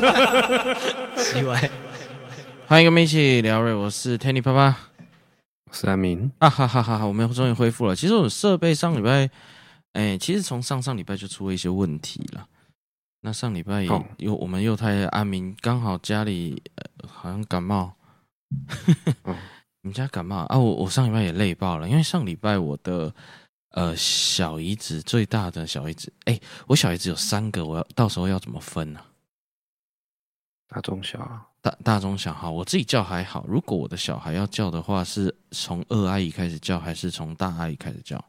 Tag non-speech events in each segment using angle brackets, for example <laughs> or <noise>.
<laughs> 奇怪，欢迎跟我们一起聊瑞，我是 Tanny 爸爸，我是阿明啊哈哈哈哈！我们终于恢复了。其实我设备上礼拜，哎，其实从上上礼拜就出了一些问题了。那上礼拜也又我们又太阿明刚好家里、呃、好像感冒，哦、<laughs> 你们家感冒啊？我我上礼拜也累爆了，因为上礼拜我的。呃，小姨子最大的小姨子，哎，我小姨子有三个，我要到时候要怎么分呢？大中小啊，大大中小哈，我自己叫还好。如果我的小孩要叫的话，是从二阿姨开始叫，还是从大阿姨开始叫？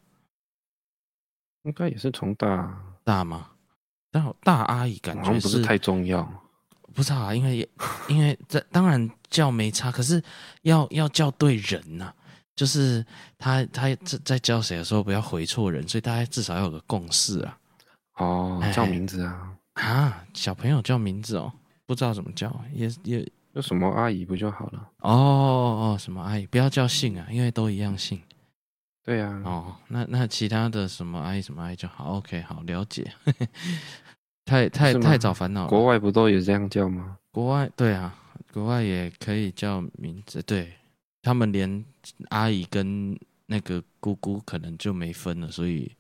应该也是从大大吗？但大阿姨感觉不是太重要。不知道啊，因为因为这当然叫没差，可是要要叫对人呐、啊。就是他他在在叫谁的时候不要回错人，所以大家至少要有个共识啊。哦，叫名字啊啊，小朋友叫名字哦，不知道怎么叫，也也有什么阿姨不就好了？哦哦，什么阿姨，不要叫姓啊，因为都一样姓。对呀。哦，那那其他的什么阿姨什么阿姨就好，OK，好了解。<laughs> 太太太早烦恼了。国外不都也这样叫吗？国外对啊，国外也可以叫名字，对。他们连阿姨跟那个姑姑可能就没分了，所以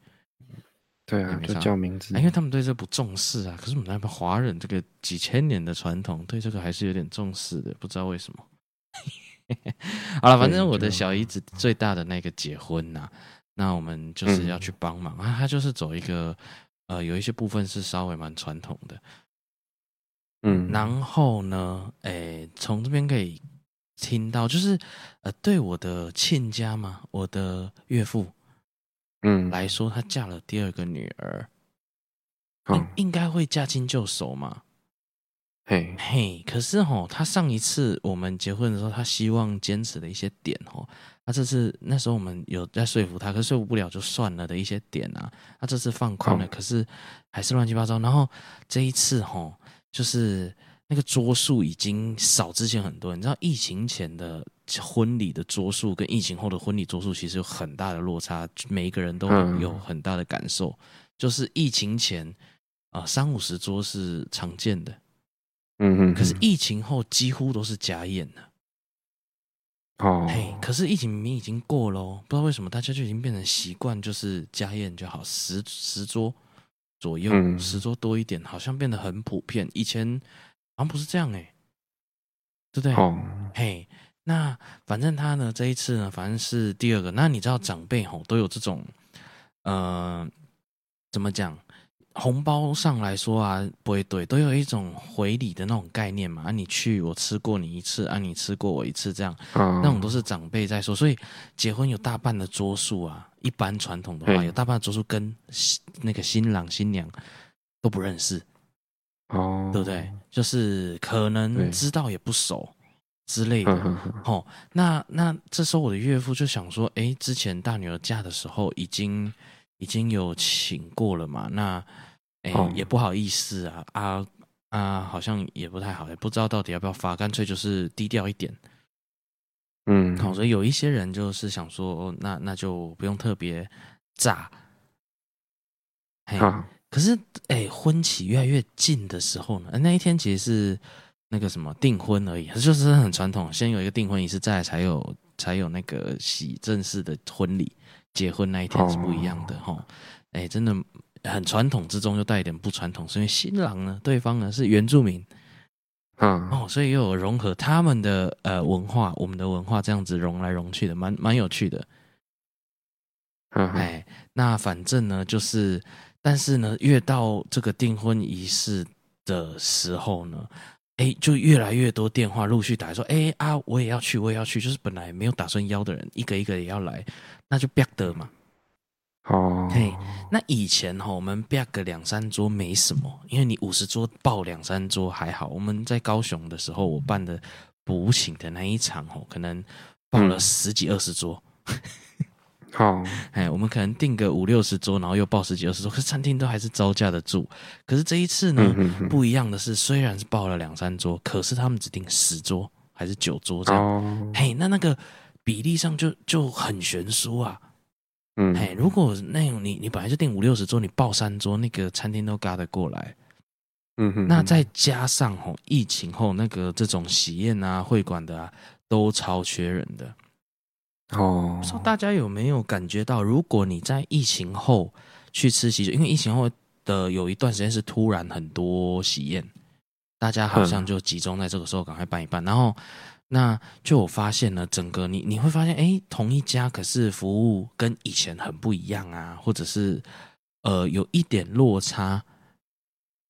对啊，就叫名字，因为他们对这不重视啊。可是我们那边华人这个几千年的传统，对这个还是有点重视的，不知道为什么。<laughs> 好了，反正我的小姨子最大的那个结婚呐、啊，那我们就是要去帮忙、嗯、啊。他就是走一个呃，有一些部分是稍微蛮传统的，嗯，然后呢，诶、欸，从这边可以。听到就是，呃，对我的亲家嘛，我的岳父，嗯，来说，她嫁了第二个女儿，应、嗯、应该会驾轻就熟嘛，嘿，嘿，可是吼，她上一次我们结婚的时候，她希望坚持的一些点哦，她这次那时候我们有在说服她，可是说服不了就算了的一些点啊，她这次放宽了，可是还是乱七八糟，然后这一次吼，就是。那个桌数已经少之前很多，你知道疫情前的婚礼的桌数跟疫情后的婚礼桌数其实有很大的落差，每一个人都有很大的感受。嗯、就是疫情前啊、呃，三五十桌是常见的，嗯嗯，可是疫情后几乎都是家宴了。哦，嘿，可是疫情明明已经过了，不知道为什么大家就已经变成习惯，就是家宴就好，十十桌左右，嗯、十桌多一点，好像变得很普遍。以前。好像不是这样哎、欸，对不对？哦，嘿，那反正他呢，这一次呢，反正是第二个。那你知道长辈吼都有这种，呃，怎么讲？红包上来说啊，不会对，都有一种回礼的那种概念嘛。啊，你去我吃过你一次，啊，你吃过我一次，这样，那种都是长辈在说。所以结婚有大半的桌数啊，一般传统的话，有大半的桌数跟那个新郎新娘都不认识。哦，对不对？就是可能知道也不熟之类的。哦，那那这时候我的岳父就想说，哎，之前大女儿嫁的时候已经已经有请过了嘛，那哎也不好意思啊啊啊，好像也不太好，也不知道到底要不要发，干脆就是低调一点。嗯，好，所以有一些人就是想说，那那就不用特别炸。嘿。可是，哎、欸，婚期越来越近的时候呢，那一天其实是那个什么订婚而已，就是很传统，先有一个订婚仪式，再来才有才有那个喜正式的婚礼，结婚那一天是不一样的哈。哎、哦欸，真的很传统之中又带一点不传统，是因为新郎呢，对方呢是原住民，嗯哦，所以又有融合他们的呃文化，我们的文化这样子融来融去的，蛮蛮有趣的。哎、嗯欸，那反正呢就是。但是呢，越到这个订婚仪式的时候呢，哎，就越来越多电话陆续打来说，哎啊，我也要去，我也要去。就是本来没有打算邀的人，一个一个也要来，那就别的嘛。哦，嘿，那以前哈，我们别个两三桌没什么，因为你五十桌报两三桌还好。我们在高雄的时候，我办的补请的那一场哦，可能报了十几二十桌。嗯好，哎，我们可能订个五六十桌，然后又报十几二十桌，可是餐厅都还是招架得住。可是这一次呢，嗯、哼哼不一样的是，虽然是报了两三桌，可是他们只订十桌还是九桌这样。哦、嘿，那那个比例上就就很悬殊啊。嗯，嘿，如果那种你你本来就订五六十桌，你报三桌，那个餐厅都嘎得过来。嗯哼，那再加上吼疫情后那个这种喜宴啊、会馆的啊，都超缺人的。哦，不知道大家有没有感觉到，如果你在疫情后去吃喜酒，因为疫情后的有一段时间是突然很多喜宴，大家好像就集中在这个时候赶快办一办，然后那就我发现呢，整个你你会发现，哎，同一家可是服务跟以前很不一样啊，或者是呃有一点落差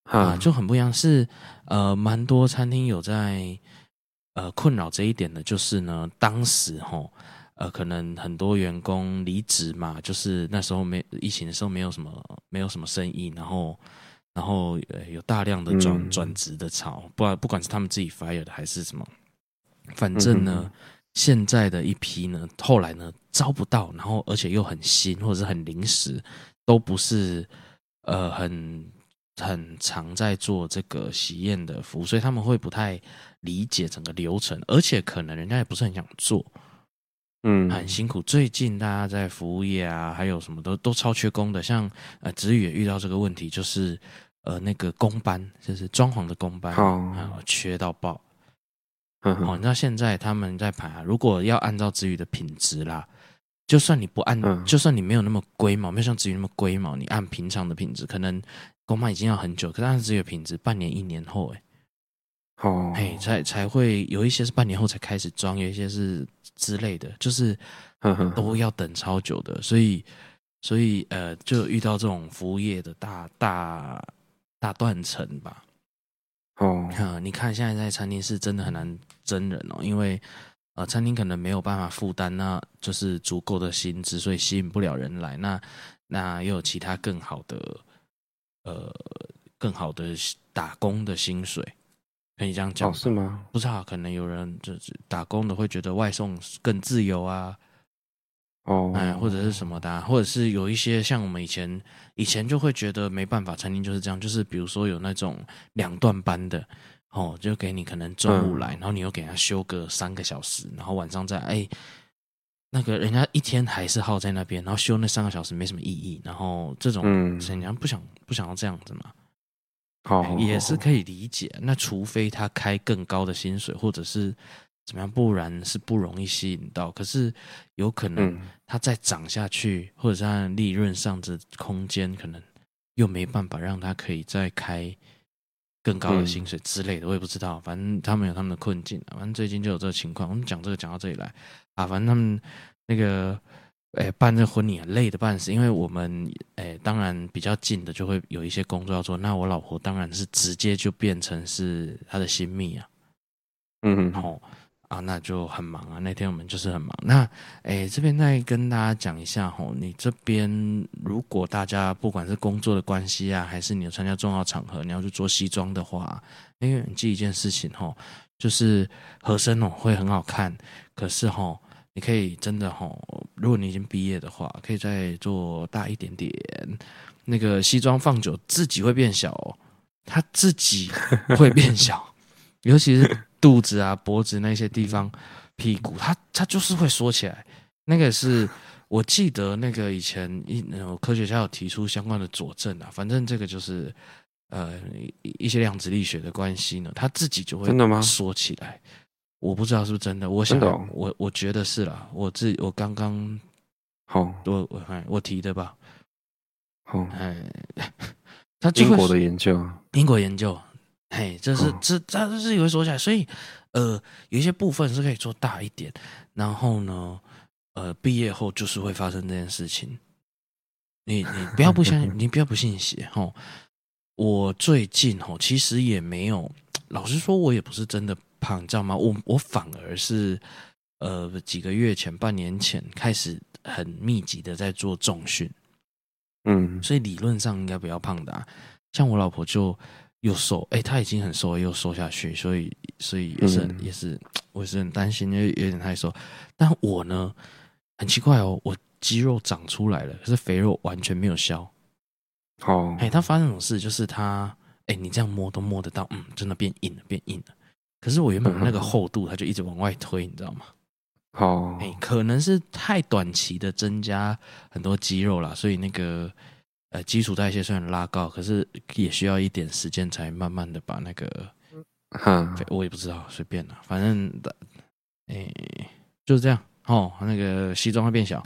啊，就很不一样，是呃蛮多餐厅有在呃困扰这一点的，就是呢当时吼。呃，可能很多员工离职嘛，就是那时候没疫情的时候，没有什么没有什么生意，然后然后呃有大量的转、嗯、转职的潮，不管不管是他们自己 fire 的还是什么，反正呢，嗯、现在的一批呢，后来呢招不到，然后而且又很新或者是很临时，都不是呃很很常在做这个喜宴的服务，所以他们会不太理解整个流程，而且可能人家也不是很想做。嗯，很辛苦。最近大家在服务业啊，还有什么都都超缺工的。像呃，子宇也遇到这个问题，就是呃，那个工班，就是装潢的工班啊，缺到爆。哦，你知道现在他们在排啊，如果要按照子宇的品质啦，就算你不按，就算你没有那么龟毛，没有像子宇那么龟毛，你按平常的品质，可能工班已经要很久，可是按子宇的品质，半年一年后，哎，哦，哎，才才会有一些是半年后才开始装，有一些是。之类的，就是都要等超久的，所以所以呃，就遇到这种服务业的大大大断层吧。哦，嗯，你看现在在餐厅是真的很难真人哦，因为呃，餐厅可能没有办法负担，那就是足够的薪资，所以吸引不了人来。那那又有其他更好的呃更好的打工的薪水。可以这样讲、哦、是吗？不知道，可能有人就是打工的会觉得外送更自由啊，哦，哎，或者是什么的、啊，或者是有一些像我们以前以前就会觉得没办法，餐厅就是这样，就是比如说有那种两段班的，哦，就给你可能中午来，嗯、然后你又给他休个三个小时，然后晚上再哎，那个人家一天还是耗在那边，然后休那三个小时没什么意义，然后这种人家不想不想要这样子嘛。好，也是可以理解。那除非他开更高的薪水，或者是怎么样，不然是不容易吸引到。可是有可能他再涨下去，或者是他利润上的空间，可能又没办法让他可以再开更高的薪水之类的。我也不知道，反正他们有他们的困境。反正最近就有这个情况。我们讲这个讲到这里来啊，反正他们那个。哎，办这婚礼很累的半死，因为我们哎，当然比较近的就会有一些工作要做。那我老婆当然是直接就变成是她的新蜜啊，嗯，然后啊，那就很忙啊。那天我们就是很忙。那哎，这边再跟大家讲一下吼，你这边如果大家不管是工作的关系啊，还是你有参加重要场合，你要去做西装的话，因为你记一件事情吼，就是合身哦会很好看，可是吼。你可以真的吼，如果你已经毕业的话，可以再做大一点点。那个西装放久自己会变小哦，它自己 <laughs> 会变小，尤其是肚子啊、脖子那些地方、屁股，它它就是会缩起来。那个是我记得那个以前一科学家有提出相关的佐证啊，反正这个就是呃一些量子力学的关系呢，它自己就会真的吗？缩起来。我不知道是不是真的，我想的我我觉得是啦，我自我刚刚好，我我我提的吧，好，哎，<laughs> 他英国的研究，英国研究，嘿，这是这他这是有说起来，所以呃，有一些部分是可以做大一点，然后呢，呃，毕业后就是会发生这件事情，你你不要不相信，<laughs> 你不要不信邪哈，我最近哈其实也没有，老实说，我也不是真的。胖，你知道吗？我我反而是，呃，几个月前、半年前开始很密集的在做重训，嗯，所以理论上应该不要胖的啊。像我老婆就又瘦，哎，她已经很瘦了，又瘦下去，所以所以也是、嗯、也是，我也是很担心，因为有点太瘦。但我呢，很奇怪哦，我肌肉长出来了，可是肥肉完全没有消。哦，哎，他发生什么事？就是他，哎，你这样摸都摸得到，嗯，真的变硬了，变硬了。可是我原本那个厚度，它就一直往外推，你知道吗？哦，哎，可能是太短期的增加很多肌肉了，所以那个呃基础代谢虽然拉高，可是也需要一点时间才慢慢的把那个，哈，我也不知道，随便了，反正的，哎、欸，就是这样哦。那个西装会变小。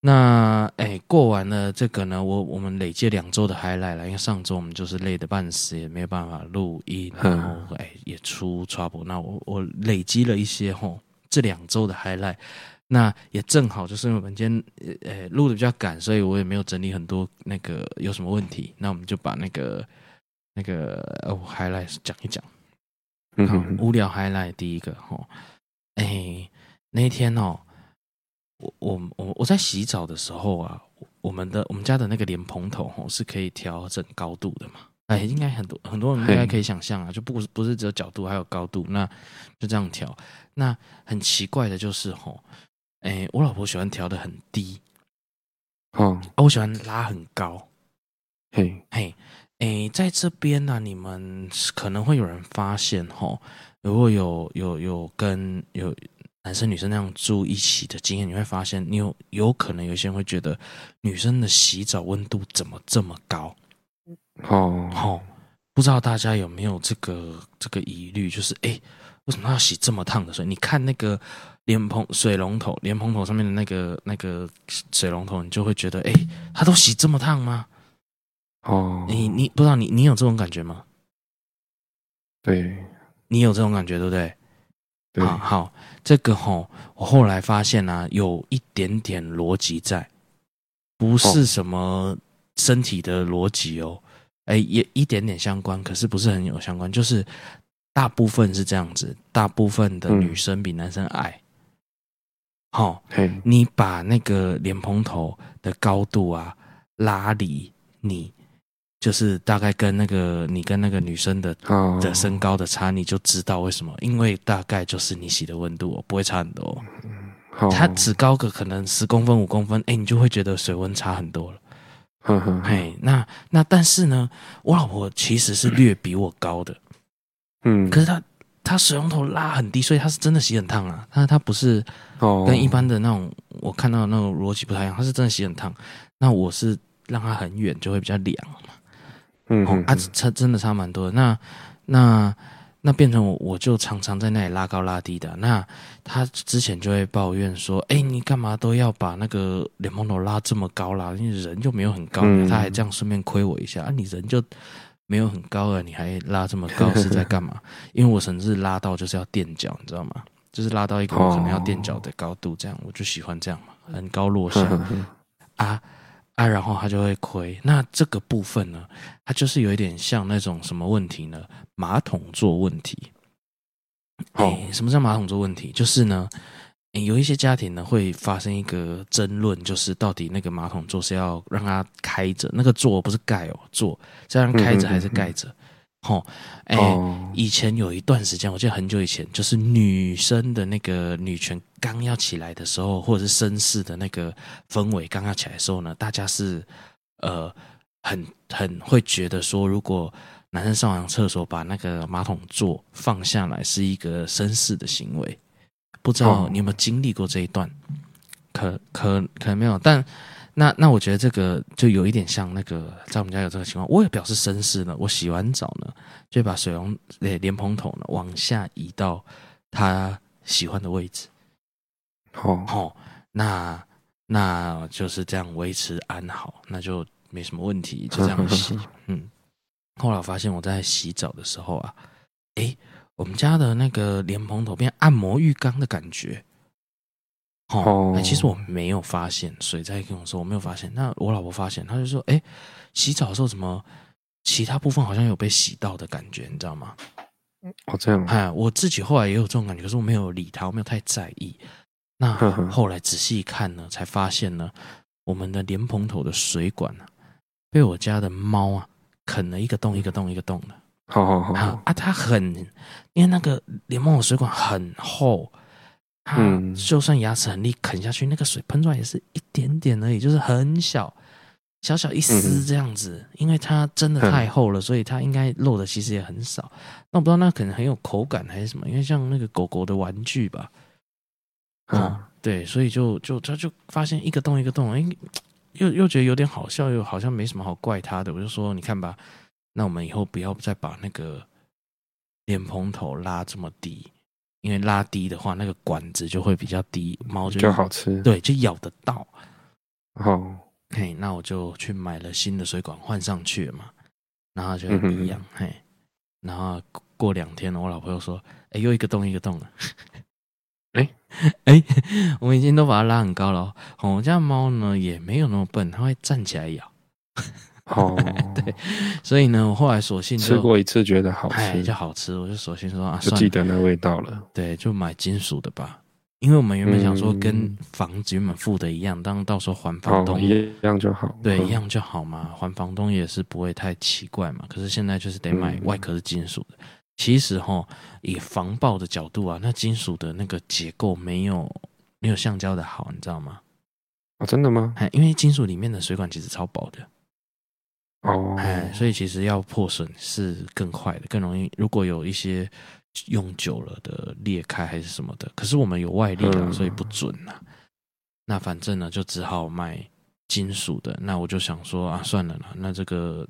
那哎、欸，过完了这个呢，我我们累计两周的 highlight 了，因为上周我们就是累得半死，也没有办法录音，然后哎、欸、也出 trouble。那我我累积了一些吼，这两周的 highlight，那也正好就是我们今天呃录的比较赶，所以我也没有整理很多那个有什么问题，那我们就把那个那个哦 highlight 讲一讲。好，无聊 highlight 第一个吼，哎、欸、那一天哦。我我我我在洗澡的时候啊，我们的我们家的那个莲蓬头吼是可以调整高度的嘛？哎，应该很多很多人应该可以想象啊，就不不是只有角度，还有高度，那就这样调。那很奇怪的就是吼，哎，我老婆喜欢调的很低，哦，我喜欢拉很高。嘿，嘿，哎，在这边呢，你们可能会有人发现吼，如果有有有跟有。男生女生那样住一起的经验，你会发现，你有有可能有些人会觉得女生的洗澡温度怎么这么高？哦，哦，不知道大家有没有这个这个疑虑？就是，哎，为什么要洗这么烫的水？你看那个莲蓬水龙头，莲蓬头上面的那个那个水龙头，你就会觉得，哎，它都洗这么烫吗？哦，你你不知道你你有这种感觉吗？对，你有这种感觉，对不对？对好好，这个吼，我后来发现呢、啊，有一点点逻辑在，不是什么身体的逻辑哦，哎，也一点点相关，可是不是很有相关，就是大部分是这样子，大部分的女生比男生矮。好、嗯哦，你把那个莲蓬头的高度啊拉离你。就是大概跟那个你跟那个女生的的身高的差，你就知道为什么？因为大概就是你洗的温度不会差很多，它只高个可能十公分五公分，哎，你就会觉得水温差很多了。嘿，那那但是呢，我老婆其实是略比我高的，嗯，可是她她水龙头拉很低，所以她是真的洗很烫啊。她她不是跟一般的那种我看到的那种逻辑不太一样，她是真的洗很烫。那我是让她很远，就会比较凉嘛。嗯，哦，啊，差真的差蛮多的。那那那变成我，我就常常在那里拉高拉低的。那他之前就会抱怨说：“哎，你干嘛都要把那个莲蓬头拉这么高啦？因为人就没有很高。嗯”他还这样顺便亏我一下啊！你人就没有很高了，你还拉这么高是在干嘛？<laughs> 因为我甚至拉到就是要垫脚，你知道吗？就是拉到一个我可能要垫脚的高度，这样我就喜欢这样嘛，很高落下啊。啊，然后他就会亏。那这个部分呢，它就是有一点像那种什么问题呢？马桶座问题。哦，什么叫马桶座问题？就是呢，有一些家庭呢会发生一个争论，就是到底那个马桶座是要让它开着，那个座不是盖哦，座是要让开着还是盖着？嗯嗯嗯哦，哎、欸，以前有一段时间，我记得很久以前，就是女生的那个女权刚要起来的时候，或者是绅士的那个氛围刚要起来的时候呢，大家是呃很很会觉得说，如果男生上完厕所把那个马桶座放下来，是一个绅士的行为。不知道你有没有经历过这一段？可可可能没有，但。那那我觉得这个就有一点像那个，在我们家有这个情况，我也表示绅士呢。我洗完澡呢，就把水龙诶莲蓬头呢往下移到他喜欢的位置。哦，好，那那就是这样维持安好，那就没什么问题，就这样洗。<laughs> 嗯，后来我发现我在洗澡的时候啊，诶，我们家的那个莲蓬头变按摩浴缸的感觉。哦，哎，其实我没有发现，水在跟我说我没有发现。那我老婆发现，她就说：“哎，洗澡的时候怎么其他部分好像有被洗到的感觉，你知道吗？”哦，这样。哎，我自己后来也有这种感觉，可是我没有理他，我没有太在意。那后来仔细看呢，才发现呢，我们的莲蓬头的水管呢，被我家的猫啊啃了一个洞一个洞一个洞的。好好好啊，它很，因为那个莲蓬头水管很厚。嗯，就算牙齿很利，啃下去那个水喷出来也是一点点而已，就是很小，小小一丝这样子。嗯、因为它真的太厚了，所以它应该漏的其实也很少。那我不知道那可能很有口感还是什么，因为像那个狗狗的玩具吧。啊、嗯，对，所以就就他就发现一个洞一个洞，哎，又又觉得有点好笑，又好像没什么好怪他的。我就说，你看吧，那我们以后不要再把那个莲蓬头拉这么低，因为拉低的话，那个管子就会比较低，猫就就好吃，对，就咬得到。哦，嘿，那我就去买了新的水管换上去了嘛，然后就一样，嗯、嘿，然后过两天我老婆又说，哎，又一个洞一个洞了。哎哎，<laughs> 我们已经都把它拉很高了哦。我们家猫呢也没有那么笨，它会站起来咬。<laughs> 哦，对，所以呢，我后来索性吃过一次，觉得好吃，就好吃。我就索性说啊，就记得那味道了。对，就买金属的吧，因为我们原本想说跟房子原本付的一样，当到时候还房东一样就好。对，一样就好嘛，还房东也是不会太奇怪嘛。可是现在就是得买外壳是金属的。其实哈，以防爆的角度啊，那金属的那个结构没有没有橡胶的好，你知道吗？哦，真的吗？因为金属里面的水管其实超薄的哦，哎，所以其实要破损是更快的，更容易。如果有一些用久了的裂开还是什么的，可是我们有外力了，嗯，所以不准呐。那反正呢，就只好买金属的。那我就想说啊，算了啦，那这个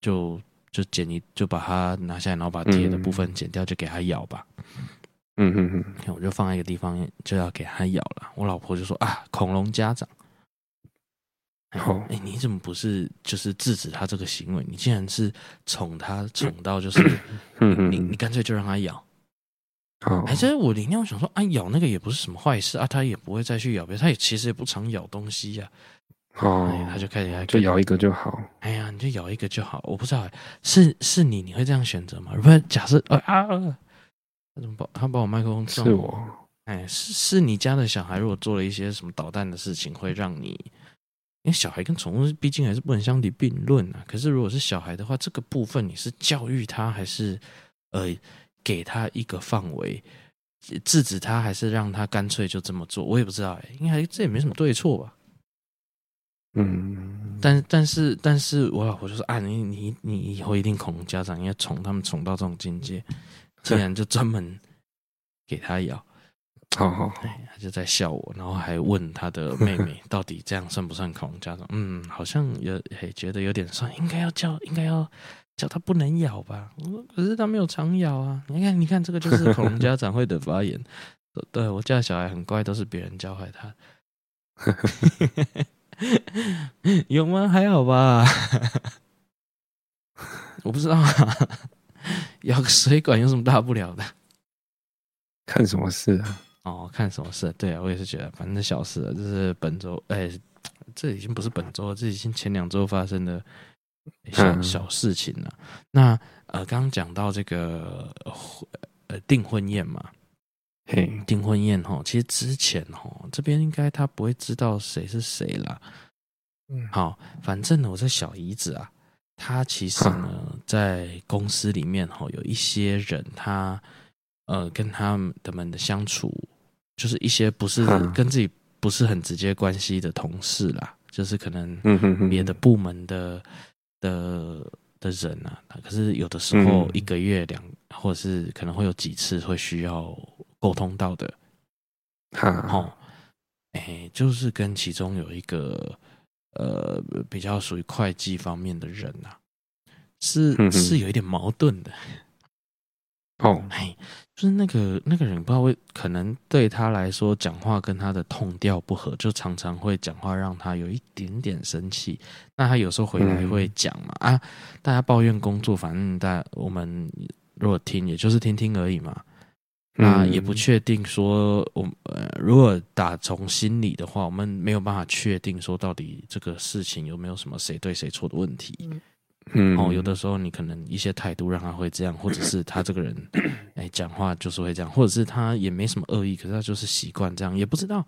就。就剪一，就把它拿下来，然后把铁的部分剪掉，就给它咬吧。嗯嗯嗯，我就放在一个地方，就要给它咬了。我老婆就说：“啊，恐龙家长，好，哎、欸，你怎么不是就是制止他这个行为？你竟然是宠他宠到就是，你你干脆就让他咬。好，哎，这我里面我想说，啊，咬那个也不是什么坏事啊，他也不会再去咬别人，他也其实也不常咬东西呀、啊。”哦，他就开始就咬一个就好。哎呀，你就咬一个就好。我不知道，是是你，你会这样选择吗？不是，假设啊，他怎么把他把我麦克风撞？是我。哎，是是你家的小孩，如果做了一些什么捣蛋的事情，会让你，因为小孩跟宠物毕竟还是不能相提并论啊。可是如果是小孩的话，这个部分你是教育他，还是呃给他一个范围制止他，还是让他干脆就这么做？我也不知道哎，应该这也没什么对错吧。嗯，但但是但是我老婆就说啊，你你你以后一定恐龙家长，应该宠他们宠到这种境界，<laughs> 竟然就专门给他咬，好好，哎，他就在笑我，然后还问他的妹妹，<laughs> 到底这样算不算恐龙家长？嗯，好像有，嘿，觉得有点算，应该要叫，应该要叫他不能咬吧？可是他没有常咬啊，你看，你看，这个就是恐龙家长会的发言。<laughs> 对，我家小孩很乖，都是别人教坏他。<laughs> 有吗？还好吧，我不知道啊。咬个水管有什么大不了的？看什么事啊？哦，看什么事？对啊，我也是觉得，反正小事了。这是本周，哎，这已经不是本周了，这已经前两周发生的小小事情了。嗯、那呃，刚刚讲到这个呃订婚宴嘛。嘿，订婚宴哈，其实之前哈这边应该他不会知道谁是谁啦。嗯，好，反正呢，我这小姨子啊，她其实呢在公司里面哈有一些人，她呃跟他们的们的相处，就是一些不是跟自己不是很直接关系的同事啦，就是可能别的部门的的的人啊，可是有的时候一个月两，或者是可能会有几次会需要。沟通到的，哈，哦，哎，就是跟其中有一个呃比较属于会计方面的人呐、啊，是是有一点矛盾的，哦，哎，就是那个那个人不知道为可能对他来说讲话跟他的 tone 调不合，就常常会讲话让他有一点点生气。那他有时候回来会讲嘛，啊，大家抱怨工作，反正大我们如果听，也就是听听而已嘛。那也不确定说，我呃，如果打从心里的话，我们没有办法确定说到底这个事情有没有什么谁对谁错的问题。嗯，哦，有的时候你可能一些态度让他会这样，或者是他这个人哎讲话就是会这样，或者是他也没什么恶意，可是他就是习惯这样，也不知道。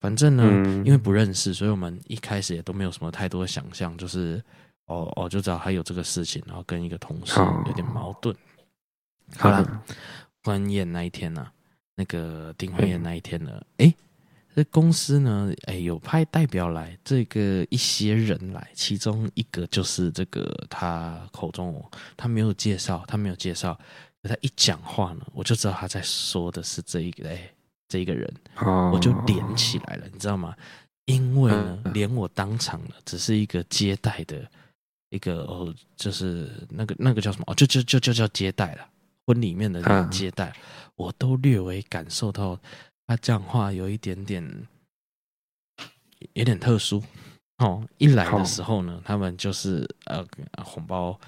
反正呢，因为不认识，所以我们一开始也都没有什么太多的想象，就是哦哦，就知道他有这个事情，然后跟一个同事有点矛盾。好了。婚宴那一天呢、啊，那个订婚宴那一天呢，哎，这公司呢，哎，有派代表来，这个一些人来，其中一个就是这个他口中，他没有介绍，他没有介绍，他一讲话呢，我就知道他在说的是这一个，哎，这一个人，我就连起来了，你知道吗？因为呢，连我当场呢，只是一个接待的一个哦，就是那个那个叫什么？哦，就就就就叫接待了，婚里面的那个接待，我都略微感受到他讲话有一点点有点特殊哦。一来的时候呢，他们就是呃红包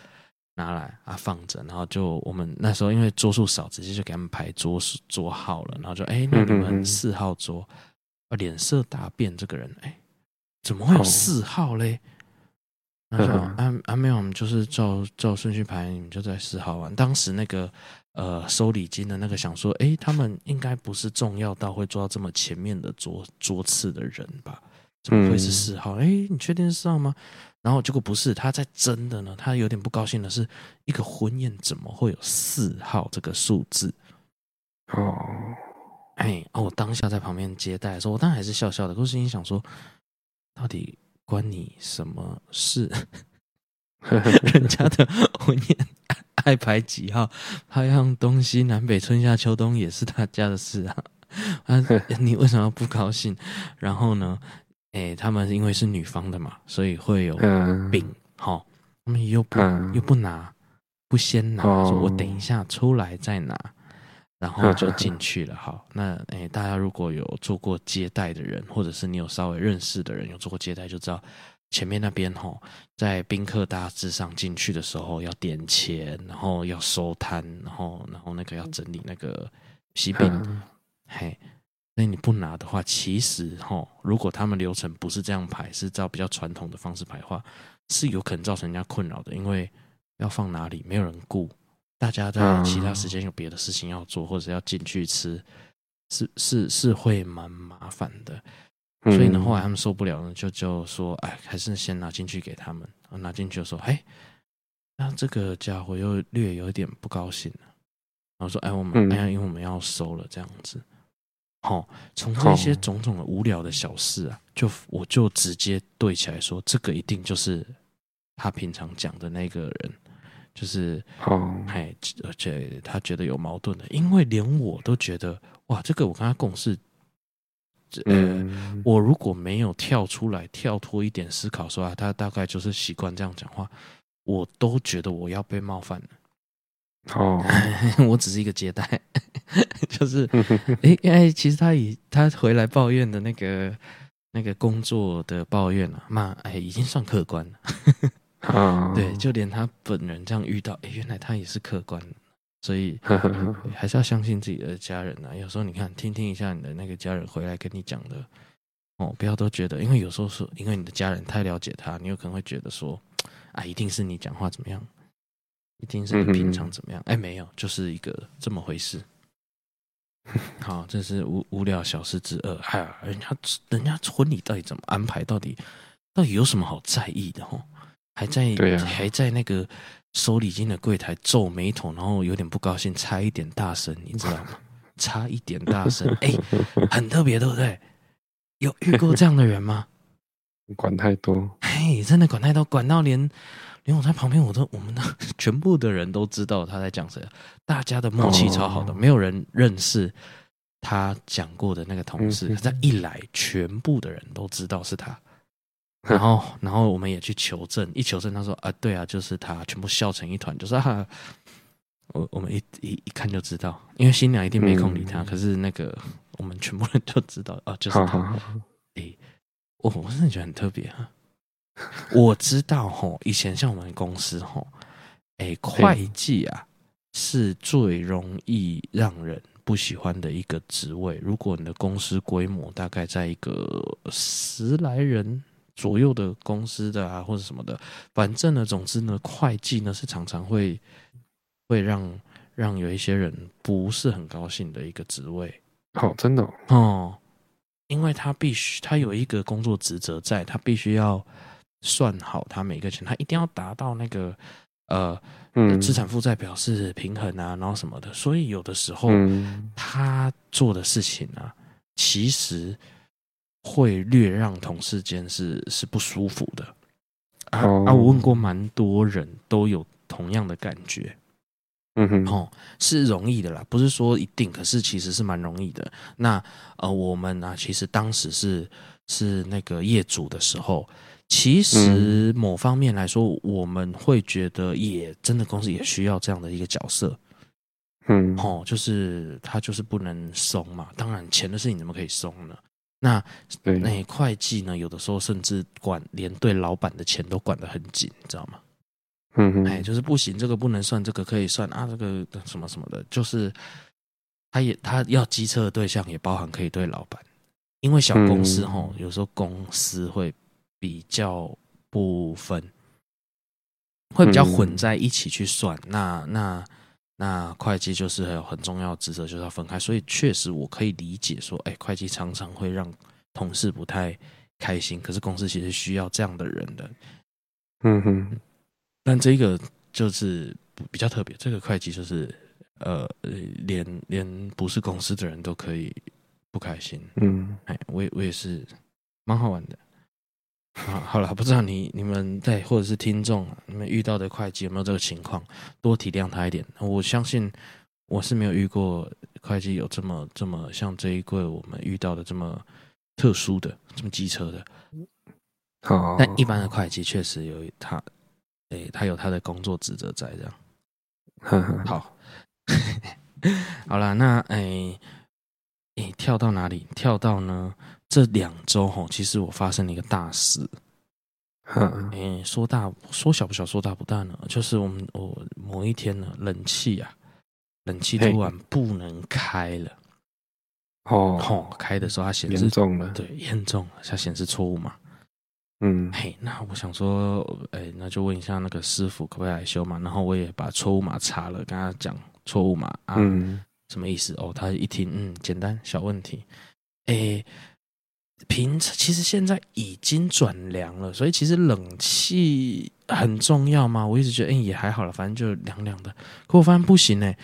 拿来啊放着，然后就我们那时候因为桌数少，直接就给他们排桌桌号了，然后就哎，那你们四号桌。啊，脸色大变，这个人，哎，怎么会有四号嘞？他说：“啊啊，没有，我们就是照照顺序排，你们就在四号玩。”当时那个呃收礼金的那个想说：“哎，他们应该不是重要到会坐到这么前面的桌桌次的人吧？怎么会是四号？哎，你确定是四号吗？”然后结果不是，他在真的呢，他有点不高兴的是，一个婚宴怎么会有四号这个数字？哦。哎，哦，我当下在旁边接待的时候，我当然还是笑笑的，可是心想说，到底关你什么事？<laughs> 人家的婚宴爱排几号，排行东西南北春夏秋冬也是他家的事啊。<laughs> 啊，<laughs> 你为什么不高兴？然后呢，哎，他们因为是女方的嘛，所以会有饼，好、哦，他们又不又不拿，不先拿，说我等一下出来再拿。然后就进去了。好，那诶，大家如果有做过接待的人，或者是你有稍微认识的人有做过接待，就知道前面那边哈，在宾客大致上进去的时候要点钱，然后要收摊，然后然后那个要整理那个喜饼。嘿，那你不拿的话，其实哈，如果他们流程不是这样排，是照比较传统的方式排的话，是有可能造成人家困扰的，因为要放哪里，没有人顾。大家在其他时间有别的事情要做，或者要进去吃，是是是会蛮麻烦的。所以呢，后来他们受不了了，就就说：“哎，还是先拿进去给他们。”拿进去就说：“哎，那这个家伙又略有点不高兴了。”然后说：“哎，我们哎呀，因为我们要收了，这样子。”好，从这些种种的无聊的小事啊，就我就直接对起来说：“这个一定就是他平常讲的那个人。”就是，哎，而且他觉得有矛盾的，因为连我都觉得，哇，这个我跟他共事，呃，我如果没有跳出来跳脱一点思考，说啊，他大概就是习惯这样讲话，我都觉得我要被冒犯了。哦，<laughs> 我只是一个接待，<laughs> 就是，<laughs> 哎哎，其实他以他回来抱怨的那个那个工作的抱怨啊，嘛，哎，已经算客观了。啊，对，就连他本人这样遇到，哎，原来他也是客观，所以 <laughs> 还是要相信自己的家人啊。有时候你看，听听一下你的那个家人回来跟你讲的，哦，不要都觉得，因为有时候是因为你的家人太了解他，你有可能会觉得说，啊，一定是你讲话怎么样，一定是你平常怎么样，哎，没有，就是一个这么回事。<laughs> 好，这是无无聊小事之二。哎呀，人家人家婚礼到底怎么安排？到底到底有什么好在意的？哦。还在、啊、还在那个收礼金的柜台皱眉头，然后有点不高兴，差一点大声，你知道吗？差一点大声，<laughs> 哎、欸，很特别，对不对？有遇过这样的人吗？管太多，哎，真的管太多，管到连连我在旁边，我都我们的全部的人都知道他在讲谁，大家的默契超好的，哦、没有人认识他讲过的那个同事，他一来，全部的人都知道是他。<laughs> 然后，然后我们也去求证，一求证，他说啊，对啊，就是他，全部笑成一团，就是啊，我我们一一一看就知道，因为新娘一定没空理他，嗯、可是那个我们全部人就知道啊，就是他。哎，我我真的觉得很特别啊。我知道吼，以前像我们公司吼，哎，会计啊是最容易让人不喜欢的一个职位。如果你的公司规模大概在一个十来人。左右的公司的啊，或者什么的，反正呢，总之呢，会计呢是常常会会让让有一些人不是很高兴的一个职位。好、哦，真的哦，哦，因为他必须他有一个工作职责在，他必须要算好他每个钱，他一定要达到那个呃，嗯，资产负债表是平衡啊，然后什么的，所以有的时候、嗯、他做的事情啊，其实。会略让同事间是是不舒服的啊啊！我问过蛮多人都有同样的感觉，嗯哼，哦，是容易的啦，不是说一定，可是其实是蛮容易的。那呃，我们呢、啊，其实当时是是那个业主的时候，其实某方面来说，嗯、我们会觉得也真的公司也需要这样的一个角色。嗯，哦，就是他就是不能松嘛。当然，钱的事情怎么可以松呢？那对。那会计呢，有的时候甚至管连对老板的钱都管得很紧，你知道吗？嗯哼，哎，就是不行，这个不能算，这个可以算啊，这个什么什么的，就是他也他要机车的对象也包含可以对老板，因为小公司吼，有时候公司会比较不分，会比较混在一起去算，那那。那会计就是还有很重要的职责，就是要分开。所以确实我可以理解说，哎，会计常常会让同事不太开心。可是公司其实需要这样的人的。嗯哼。但这个就是比较特别，这个会计就是呃，连连不是公司的人都可以不开心。嗯，哎，我也我也是蛮好玩的。啊，好了，不知道你你们在或者是听众，你们遇到的会计有没有这个情况？多体谅他一点。我相信我是没有遇过会计有这么这么像这一柜我们遇到的这么特殊的这么机车的。好，但一般的会计确实有他，哎，他有他的工作职责在这样。<laughs> 好，好了，那哎哎，跳到哪里？跳到呢？这两周吼，其实我发生了一个大事。嗯，哎，说大说小不小，说大不大呢。就是我们我某一天呢，冷气啊，冷气突然不能开了。哦，吼，开的时候它显示严重了，对，严重了，它显示错误嘛。嗯，嘿，那我想说，哎，那就问一下那个师傅可不可以来修嘛？然后我也把错误码查了，跟他讲错误码啊，嗯，什么意思？哦，他一听，嗯，简单小问题，哎。平其实现在已经转凉了，所以其实冷气很重要吗？我一直觉得，哎，也还好了，反正就凉凉的。可我发现不行哎，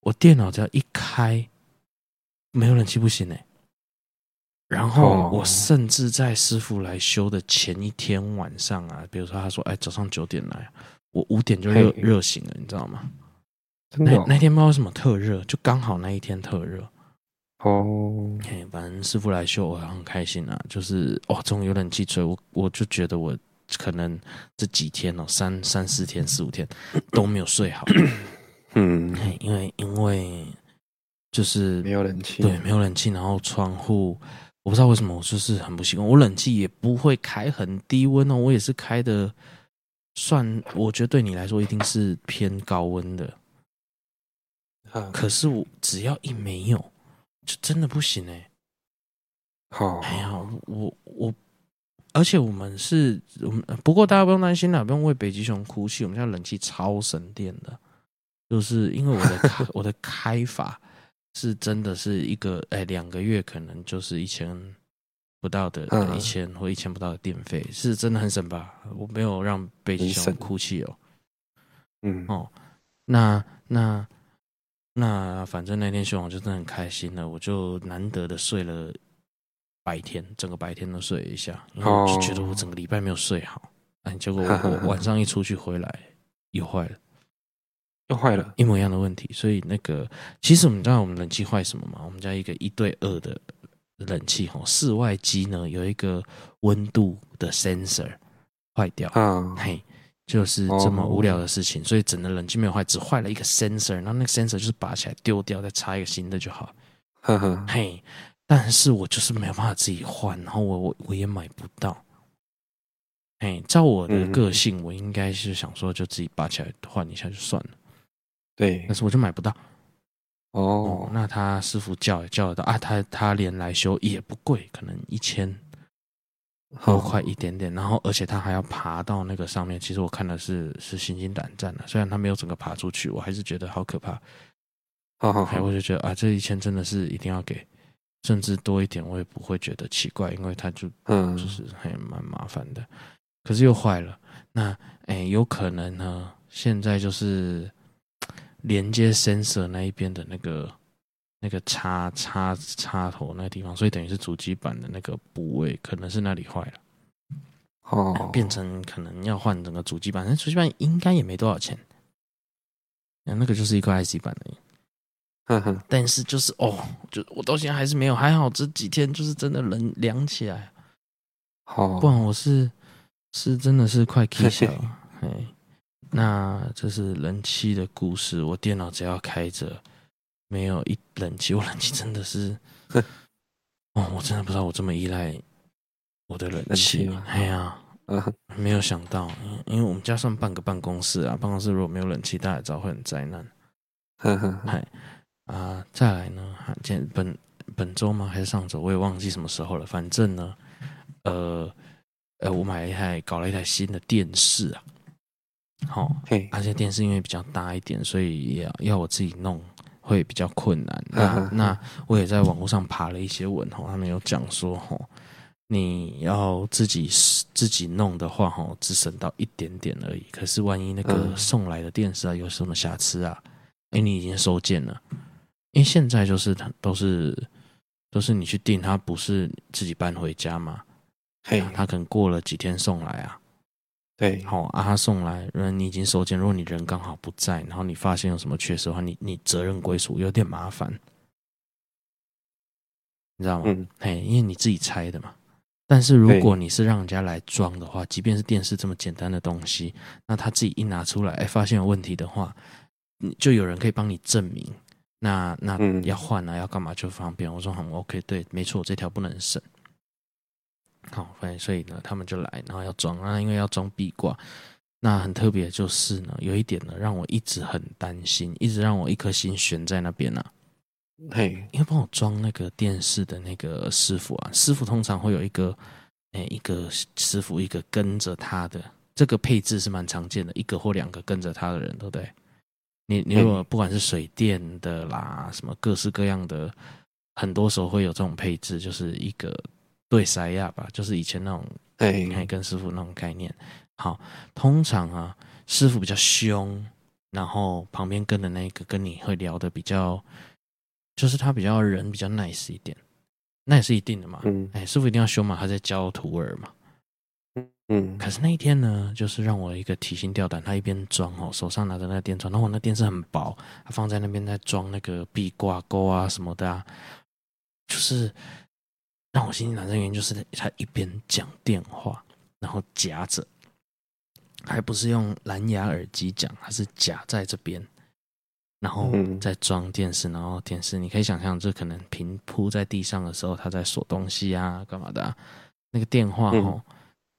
我电脑只要一开，没有冷气不行哎。然后我甚至在师傅来修的前一天晚上啊，比如说他说，哎，早上九点来，我五点就热热醒了，你知道吗？那那天不知道为什么特热，就刚好那一天特热。哦，嘿，反正师傅来修，我很开心啊。就是哦，终于有冷气吹，我我就觉得我可能这几天哦，三三四天、四五天 <coughs> 都没有睡好。<coughs> 嗯，因为因为就是没有冷气，对，没有冷气，然后窗户我不知道为什么，我就是很不习惯。我冷气也不会开很低温哦，我也是开的算，我觉得对你来说一定是偏高温的。可是我只要一没有。就真的不行哎、欸！好，哎呀，我我，而且我们是，我们不过大家不用担心啦，不用为北极熊哭泣。我们现在冷气超省电的，就是因为我的开 <laughs> 我的开法是真的是一个哎，两个月可能就是一千不到的，一千或一千不到的电费，是真的很省吧？我没有让北极熊哭泣哦。嗯哦，那那。那反正那天修完就真的很开心了，我就难得的睡了白天，整个白天都睡了一下，然后就觉得我整个礼拜没有睡好，哎，结果我 <laughs> 晚上一出去回来又坏了，<laughs> 又坏了，一模一样的问题。所以那个其实我们知道我们冷气坏什么吗？我们家一个一对二的冷气吼，室外机呢有一个温度的 sensor 坏掉，啊，嘿。就是这么无聊的事情，所以整个冷气没有坏，只坏了一个 sensor，然后那个 sensor 就是拔起来丢掉，再插一个新的就好。呵呵，嘿，但是我就是没有办法自己换，然后我我我也买不到。嘿，照我的个性，我应该是想说就自己拔起来换一下就算了。对，但是我就买不到。哦，哦，那他师傅叫也叫得到啊，他他连来修也不贵，可能一千。多快一点点，然后而且他还要爬到那个上面，其实我看的是是心惊胆战的。虽然他没有整个爬出去，我还是觉得好可怕。好好好，我就觉得啊，这一千真的是一定要给，甚至多一点我也不会觉得奇怪，因为他就嗯就是还蛮麻烦的。可是又坏了，那哎有可能呢？现在就是连接 sensor 那一边的那个。那个插插插头那个地方，所以等于是主机板的那个部位，可能是那里坏了，哦，变成可能要换整个主机板，那主机板应该也没多少钱，那个就是一个 IC 板而已，哼哼，但是就是哦，就我到现在还是没有，还好这几天就是真的冷凉起来，好，不然我是是真的是快气笑了。<laughs> 哎，那这是人气的故事。我电脑只要开着，没有一冷气，<laughs> 我冷气真的是，<laughs> 哦，我真的不知道我这么依赖我的冷气。哎呀，没有想到，因为我们家算半个办公室啊，办公室如果没有冷气，大家也知道会很灾难。<laughs> 呵呵，嗨啊，再来呢？今本本周吗？还是上周？我也忘记什么时候了。反正呢，呃呃，我买了一台，搞了一台新的电视啊。好、哦，而且电视因为比较大一点，所以也要，要我自己弄会比较困难。那那我也在网络上爬了一些文吼，他们有讲说吼，你要自己自己弄的话吼，只省到一点点而已。可是万一那个送来的电视啊有什么瑕疵啊，哎，你已经收件了。因为现在就是它都是都是你去订，他不是自己搬回家嘛？嘿，他可能过了几天送来啊。对，好啊，他送来，嗯你已经收件，如果你人刚好不在，然后你发现有什么缺失的话，你你责任归属有点麻烦，你知道吗？嗯，嘿，因为你自己拆的嘛。但是如果你是让人家来装的话，即便是电视这么简单的东西，那他自己一拿出来，哎，发现有问题的话，就有人可以帮你证明。那那要换啊，要干嘛就方便。我说很，OK，对，没错，这条不能省。好，反正所以呢，他们就来，然后要装啊，因为要装壁挂。那很特别就是呢，有一点呢，让我一直很担心，一直让我一颗心悬在那边呢、啊。嘿，因为帮我装那个电视的那个师傅啊，师傅通常会有一个，哎，一个师傅，一个跟着他的，这个配置是蛮常见的，一个或两个跟着他的人，对不对？你你如果不管是水电的啦，什么各式各样的，很多时候会有这种配置，就是一个。对，塞亚吧，就是以前那种，哎，跟师傅那种概念。好，通常啊，师傅比较凶，然后旁边跟的那个跟你会聊的比较，就是他比较人比较 nice 一点，那也是一定的嘛。嗯，哎，师傅一定要凶嘛，他在教徒儿嘛。嗯，可是那一天呢，就是让我一个提心吊胆，他一边装哦，手上拿着那个电钻，然后我那电视很薄，他放在那边在装那个壁挂钩啊什么的啊，就是。让我心里难受的原因就是他一边讲电话，然后夹着，还不是用蓝牙耳机讲，他是夹在这边，然后再装电视，然后电视你可以想象，这可能平铺在地上的时候，他在锁东西啊，干嘛的啊？那个电话哦，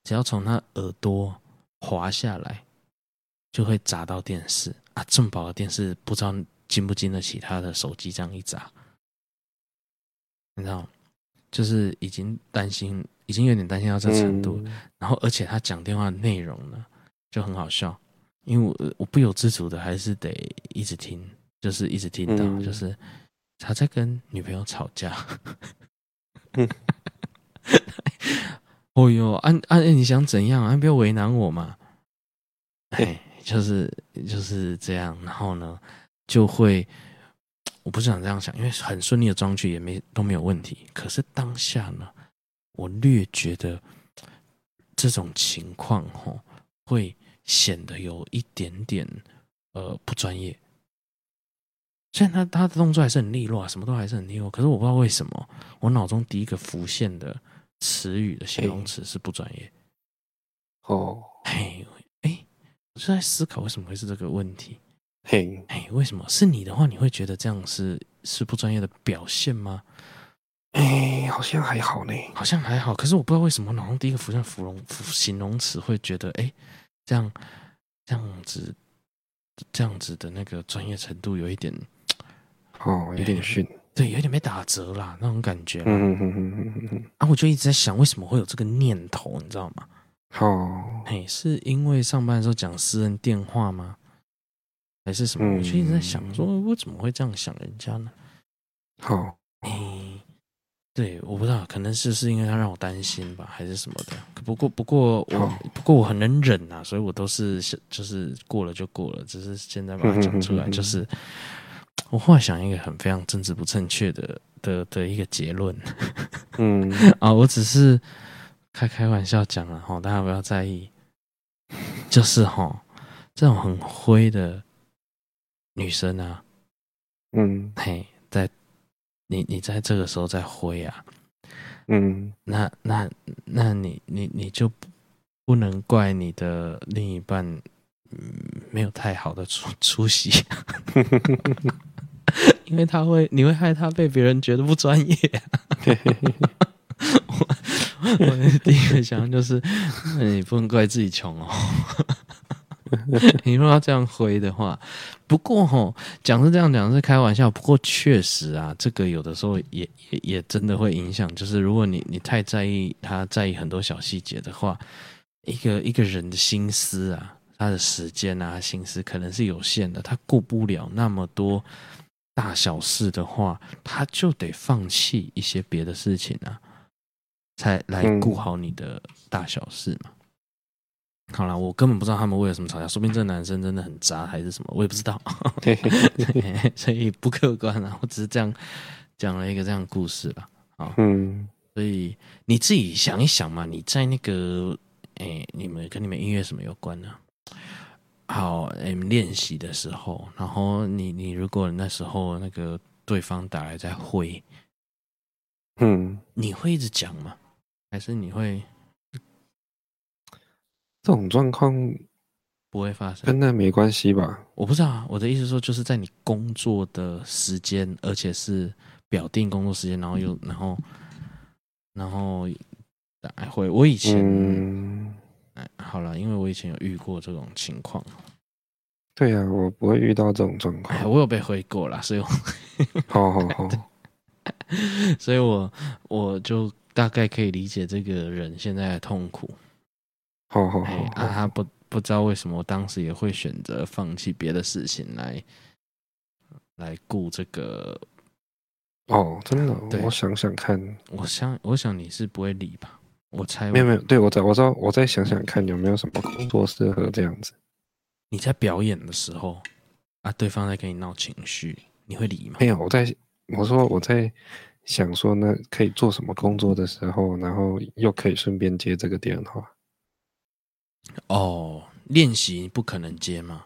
只要从他耳朵滑下来，就会砸到电视啊！这么薄的电视，不知道经不经得起他的手机这样一砸，你知道吗？就是已经担心，已经有点担心到这程度，嗯、然后而且他讲电话的内容呢就很好笑，因为我我不由自主的还是得一直听，就是一直听到，嗯、就是他在跟女朋友吵架。嗯，<laughs> 哦哟，安安，你想怎样？安不要为难我嘛。哎，就是就是这样，然后呢就会。我不是想这样想，因为很顺利的装去也没都没有问题。可是当下呢，我略觉得这种情况吼会显得有一点点呃不专业。虽然他他的动作还是很利落啊，什么都还是很利落，可是我不知道为什么，我脑中第一个浮现的词语的形容词是不专业。哦，嘿，哎，我就在思考为什么会是这个问题。嘿，哎，为什么是你的话，你会觉得这样是是不专业的表现吗？哎，好像还好呢，好像还好。可是我不知道为什么脑中第一个浮现芙蓉形容词会觉得，哎，这样这样子这样子的那个专业程度有一点哦，有点逊，对，有点被打折啦那种感觉。嗯嗯嗯嗯嗯啊，我就一直在想，为什么会有这个念头，你知道吗？哦，嘿，是因为上班的时候讲私人电话吗？还是什么？我就一直在想，说我怎么会这样想人家呢？好，哎，对，我不知道，可能是是因为他让我担心吧，还是什么的。不过，不过我不过我很能忍呐，所以我都是就是过了就过了，只是现在把它讲出来。就是我后来想一个很非常政治不正确的的的一个结论。嗯 <laughs> 啊，我只是开开玩笑讲了哈，大家不要在意。就是哈，这种很灰的。女生啊，嗯，嘿，在你你在这个时候在挥啊，嗯，那那那你你你就不不能怪你的另一半，嗯，没有太好的出出息，<laughs> 因为他会你会害他被别人觉得不专业，<laughs> 啊。我我第一个想就是，你不能怪自己穷哦。<laughs> 你如果要这样挥的话，不过吼，讲是这样讲是开玩笑。不过确实啊，这个有的时候也也也真的会影响。就是如果你你太在意他，在意很多小细节的话，一个一个人的心思啊，他的时间啊，心思可能是有限的，他顾不了那么多大小事的话，他就得放弃一些别的事情啊，才来顾好你的大小事嘛。好了，我根本不知道他们为了什么吵架，说不定这个男生真的很渣还是什么，我也不知道，<laughs> 所以不客观啊。我只是这样讲了一个这样的故事吧。啊，嗯，所以你自己想一想嘛，你在那个哎、欸，你们跟你们音乐什么有关呢？好，哎、欸，练习的时候，然后你你如果那时候那个对方打来在会，嗯，你会一直讲吗？还是你会？这种状况不会发生，跟那没关系吧？我不知道啊。我的意思说，就是在你工作的时间，而且是表定工作时间，然后又然后然后来回。我以前，嗯、哎，好了，因为我以前有遇过这种情况。对呀、啊，我不会遇到这种状况。哎，我有被回过了，所以我好好好，<laughs> 所以我我就大概可以理解这个人现在的痛苦。好好好，啊，他不不知道为什么我当时也会选择放弃别的事情来来顾这个。哦，真的，对我想想看，我想我想你是不会理吧？我猜我没有没有，对我在我知道我再想想看有没有什么工作适合这样子。你在表演的时候啊，对方在跟你闹情绪，你会理吗？没有，我在我说我在想说那可以做什么工作的时候，然后又可以顺便接这个电话。哦，练习不可能接吗？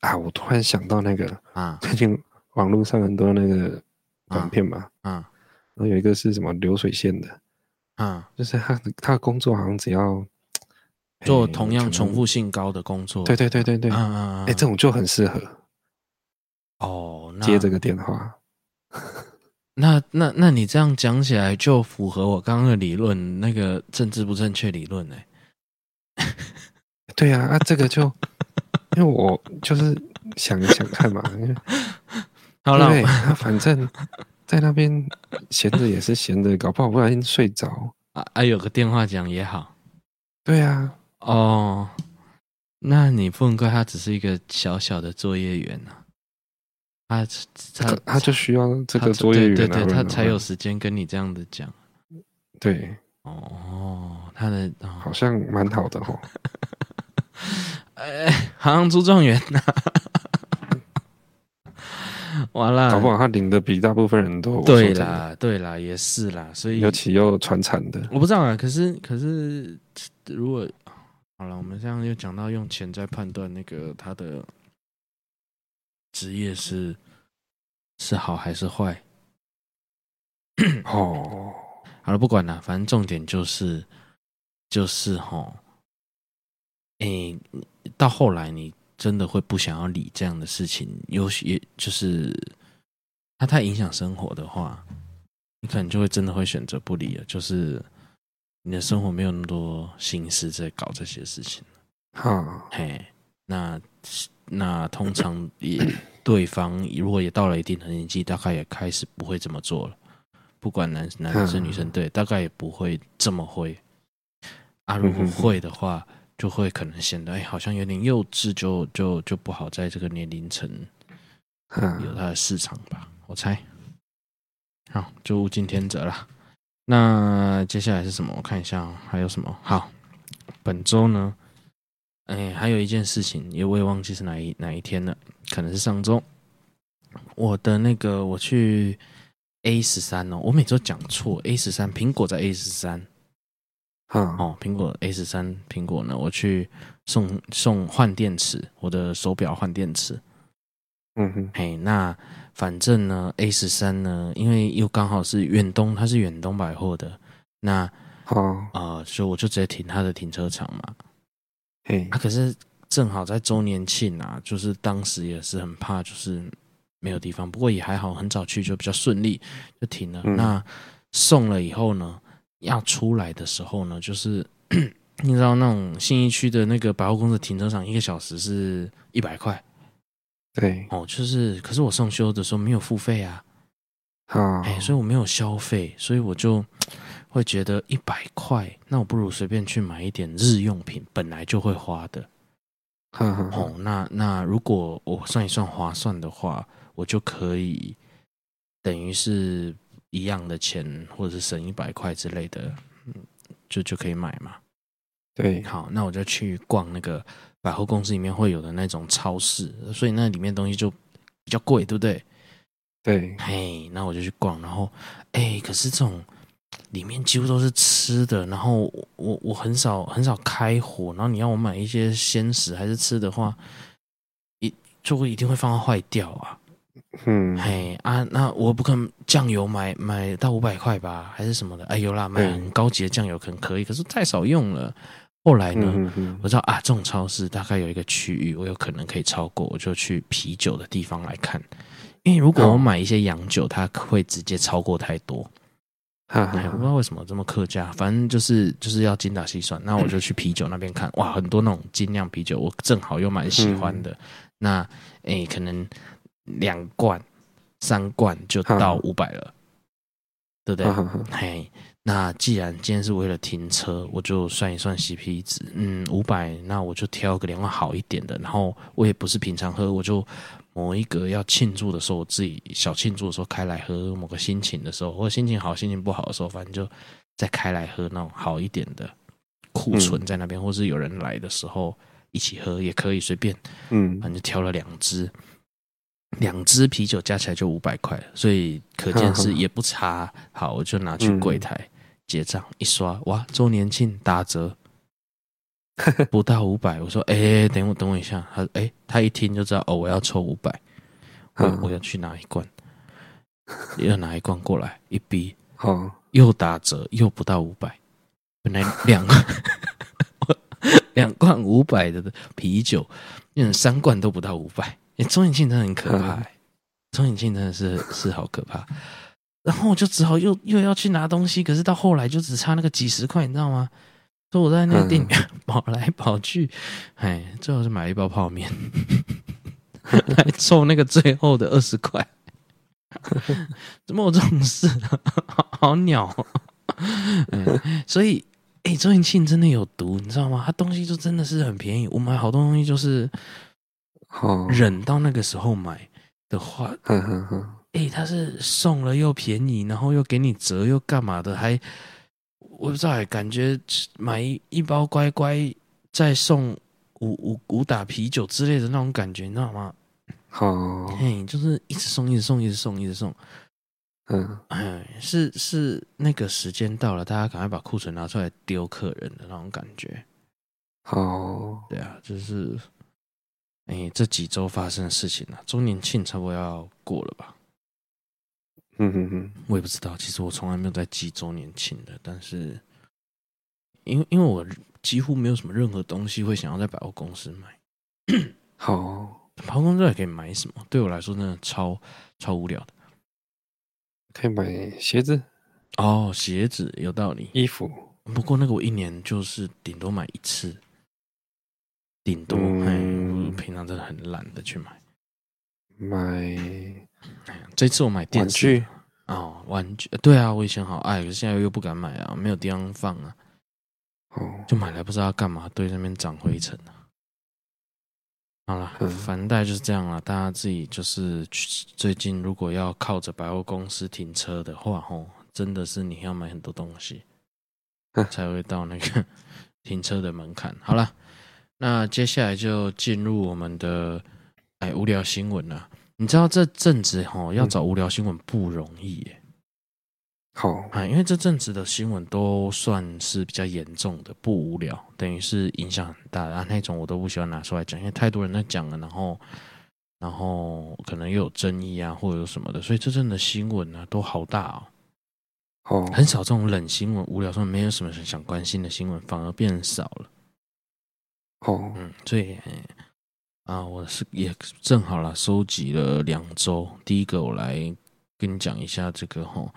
啊，我突然想到那个啊，最近网络上很多那个短片嘛，啊，然后有一个是什么流水线的，啊，就是他他的工作好像只要做同样重复性高的工作，对对对对对，嗯嗯，哎，这种就很适合哦，接这个电话。那那那你这样讲起来就符合我刚刚的理论，那个政治不正确理论呢？对呀，啊，这个就 <laughs> 因为我就是想一想看嘛，好了，反正在那边闲着也是闲着，搞不好不小心睡着啊啊，有个电话讲也好，对呀，哦，那你不能怪他，只是一个小小的作业员啊。他他他就需要这个作业员，对对，他才有时间跟你这样子讲。对，哦，他的好像蛮好的哦。<laughs> 哎，好像出状元呐！完了，搞不好他领的比大部分人都对啦，对啦，也是啦，所以尤其又传产的，我不知道啊。可是可是，如果好了，我们这样又讲到用钱在判断那个他的。职业是是好还是坏？哦，<coughs> 好了，不管了，反正重点就是就是齁，哎、欸，到后来你真的会不想要理这样的事情，有些就是它太影响生活的话，你可能就会真的会选择不理了。就是你的生活没有那么多心思在搞这些事情。好，嘿，那。那通常也对方如果也到了一定的年纪，大概也开始不会这么做了。不管男男生女生，对，大概也不会这么会。啊，如果会的话，就会可能显得哎，好像有点幼稚，就就就不好在这个年龄层有它的市场吧。我猜。好，就物竞天择了。那接下来是什么？我看一下还有什么。好，本周呢？哎，还有一件事情，也我也忘记是哪一哪一天了，可能是上周。我的那个我去 A 十三哦，我每周讲错 A 十三，苹果在 A 十三。哦，苹果 A 十三，苹果呢？我去送送换电池，我的手表换电池。嗯哼，嘿，那反正呢，A 十三呢，因为又刚好是远东，它是远东百货的，那哦啊，所以我就直接停他的停车场嘛。嘿，啊，可是正好在周年庆啊，就是当时也是很怕，就是没有地方，不过也还好，很早去就比较顺利，就停了。嗯、那送了以后呢，要出来的时候呢，就是。<clears throat> 你知道那种信义区的那个百货公司停车场，一个小时是一百块。对，哦，就是，可是我送修的时候没有付费啊，啊，哎，所以我没有消费，所以我就会觉得一百块，那我不如随便去买一点日用品，本来就会花的。哦，那那如果我算一算划算的话，我就可以等于是一样的钱，或者是省一百块之类的，嗯，就就可以买嘛。对，好，那我就去逛那个百货公司里面会有的那种超市，所以那里面东西就比较贵，对不对？对，嘿，那我就去逛，然后，哎，可是这种里面几乎都是吃的，然后我我很少很少开火，然后你要我买一些鲜食还是吃的话，一就会一定会放到坏掉啊。嗯，嘿啊，那我不可能酱油买买到五百块吧，还是什么的？哎，有啦，买很高级的酱油可能可以，可是太少用了。后来呢，嗯、哼哼我知道啊，这种超市大概有一个区域，我有可能可以超过，我就去啤酒的地方来看。因为如果我买一些洋酒，它会直接超过太多。哈哈哎，我不知道为什么这么客家，反正就是就是要精打细算。那我就去啤酒那边看，<coughs> 哇，很多那种精酿啤酒，我正好又蛮喜欢的。嗯、那哎，可能两罐、三罐就到五百了，对不对？嘿。那既然今天是为了停车，我就算一算 CP 值，嗯，五百，那我就挑个两罐好一点的。然后我也不是平常喝，我就某一个要庆祝的时候，我自己小庆祝的时候开来喝。某个心情的时候，或者心情好、心情不好的时候，反正就再开来喝那种好一点的库存在那边，嗯、或是有人来的时候一起喝也可以随便。嗯，反正就挑了两支，两支啤酒加起来就五百块，所以可见是也不差。好，我就拿去柜台。嗯结账一刷，哇，周年庆打折，<laughs> 不到五百。我说，哎、欸，等我等我一下。他，哎、欸，他一听就知道，哦，我要抽五百，我我要去拿一罐，要拿一罐过来，一逼，好，又打折，又不到五百。本来两 <laughs> 两罐五百的啤酒，变成三罐都不到五百。哎，周年庆真的很可怕，周年庆真的是是好可怕。然后我就只好又又要去拿东西，可是到后来就只差那个几十块，你知道吗？所以我在那个店里面 <laughs> 跑来跑去，哎，最后是买了一包泡面来凑那个最后的二十块。怎么有这种事？好，好鸟！哎，所以，哎，周延庆真的有毒，你知道吗？他东西就真的是很便宜，我买好多东西就是，忍到那个时候买的话。哎、欸，他是送了又便宜，然后又给你折又干嘛的？还我不知道，感觉买一一包乖乖再送五五五打啤酒之类的那种感觉，你知道吗？好，嘿，就是一直送，一直送，一直送，一直送。嗯，哎，是是那个时间到了，大家赶快把库存拿出来丢客人的那种感觉。好，对啊，就是哎、欸，这几周发生的事情啊，周年庆差不多要过了吧？嗯哼哼，我也不知道。其实我从来没有在记周年庆的，但是因为因为我几乎没有什么任何东西会想要在百货公司买。好，百货公司还可以买什么？对我来说，真的超超无聊的。可以买鞋子哦，鞋子有道理。衣服，不过那个我一年就是顶多买一次，顶多。嗯，我平常真的很懒得去买买。这次我买电视。哦，玩具。对啊，我以前好爱，可是现在又不敢买啊，没有地方放啊，哦，就买来不知道干嘛，堆在那边长灰尘啊。好了，反正大概就是这样了，大家自己就是最近如果要靠着百货公司停车的话，吼，真的是你要买很多东西，才会到那个 <laughs> 停车的门槛。好了，那接下来就进入我们的哎无聊新闻了。你知道这阵子哈要找无聊新闻不容易耶，好啊，因为这阵子的新闻都算是比较严重的，不无聊，等于是影响很大的啊那种，我都不喜欢拿出来讲，因为太多人在讲了，然后然后可能又有争议啊，或者有什么的，所以这阵的新闻啊都好大哦。哦，很少这种冷新闻、无聊说没有什么想关心的新闻，反而变少了。哦，嗯，所以啊，我是也正好啦，收集了两周。第一个，我来跟你讲一下这个吼，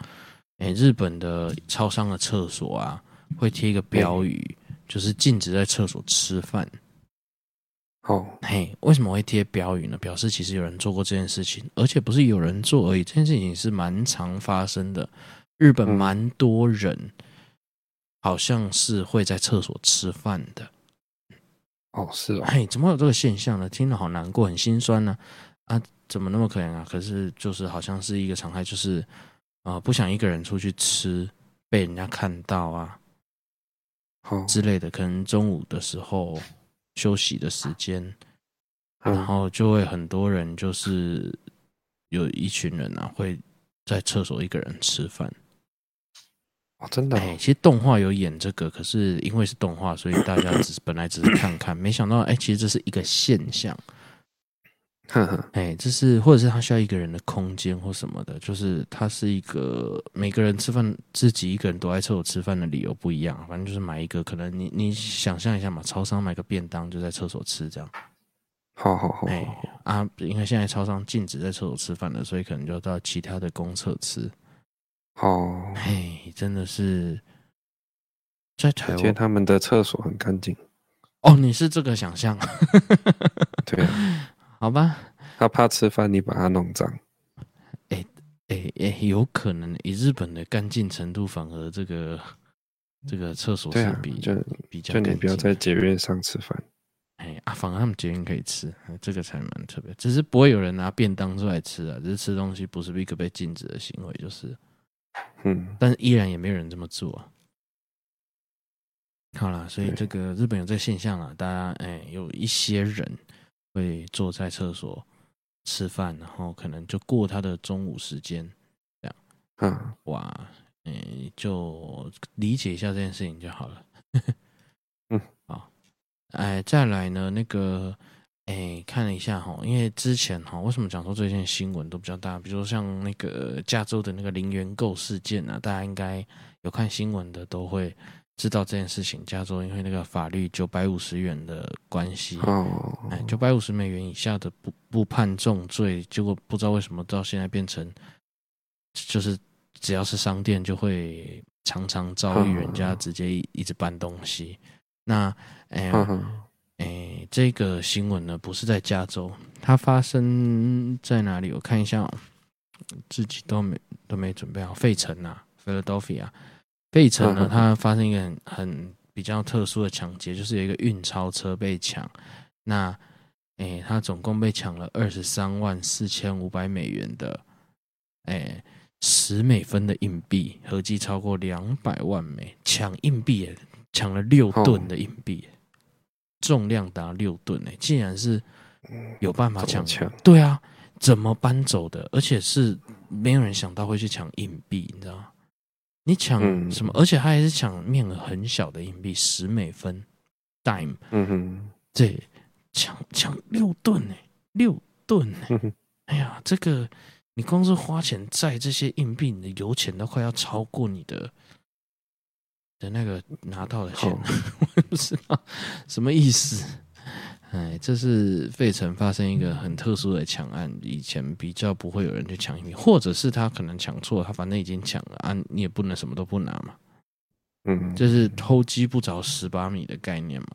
哎，日本的超商的厕所啊，会贴一个标语，就是禁止在厕所吃饭。哦，嘿，为什么会贴标语呢？表示其实有人做过这件事情，而且不是有人做而已，这件事情是蛮常发生的。日本蛮多人，好像是会在厕所吃饭的。哦，是哦。嘿，怎么会有这个现象呢？听了好难过，很心酸呢。啊，怎么那么可怜啊？可是就是好像是一个常态，就是啊、呃，不想一个人出去吃，被人家看到啊，好之类的。可能中午的时候。休息的时间，然后就会很多人，就是有一群人啊，会在厕所一个人吃饭。哦，真的？哎，其实动画有演这个，可是因为是动画，所以大家只是 <coughs> 本来只是看看，没想到，哎，其实这是一个现象。呵呵，哎，这是或者是他需要一个人的空间或什么的，就是他是一个每个人吃饭自己一个人躲在厕所吃饭的理由不一样，反正就是买一个，可能你你想象一下嘛，超商买个便当就在厕所吃这样。好好好，哎啊，因为现在超商禁止在厕所吃饭了，所以可能就到其他的公厕吃。哦，嘿，真的是在台湾，他们的厕所很干净。哦，你是这个想象？对啊。<laughs> 好吧，他怕吃饭，你把它弄脏。哎哎哎，有可能以日本的干净程度，反而这个这个厕所是比、啊、就比较，就你不要在捷运上吃饭。哎啊，反而他们捷运可以吃，这个才蛮特别。只是不会有人拿便当出来吃啊，只是吃东西不是一个被禁止的行为，就是，嗯，但是依然也没有人这么做啊。好了，所以这个日本有这个现象啊，大家哎，有一些人。会坐在厕所吃饭，然后可能就过他的中午时间，这样，嗯，哇，嗯，就理解一下这件事情就好了。嗯，<laughs> 好，哎，再来呢，那个，哎，看了一下哈，因为之前哈，为什么讲说最近新闻都比较大？比如说像那个加州的那个零元购事件啊，大家应该有看新闻的都会。知道这件事情，加州因为那个法律九百五十元的关系，哎，九百五十美元以下的不不判重罪，结果不知道为什么到现在变成，就是只要是商店就会常常遭遇人家直接一直搬东西。那，哎，哎，这个新闻呢不是在加州，它发生在哪里？我看一下哦，自己都没都没准备好，费城啊，Philadelphia。费城呢，它发生一个很很比较特殊的抢劫，就是有一个运钞车被抢。那，诶，它总共被抢了二十三万四千五百美元的，诶，十美分的硬币，合计超过两百万枚。抢硬币，抢了六吨的硬币，重量达六吨。诶，竟然是有办法抢？对啊，怎么搬走的？而且是没有人想到会去抢硬币，你知道吗？你抢什么？嗯、而且他还是抢面额很小的硬币，十美分，dime。嗯哼，对，抢抢六吨呢，六吨。哎呀，这个你光是花钱载这些硬币，你的油钱都快要超过你的的那个拿到的钱。<laughs> 我也不知道什么意思。哎，这是费城发生一个很特殊的抢案，以前比较不会有人去抢或者是他可能抢错，他反正已经抢了啊，你也不能什么都不拿嘛。嗯，这是偷鸡不着十八米的概念嘛。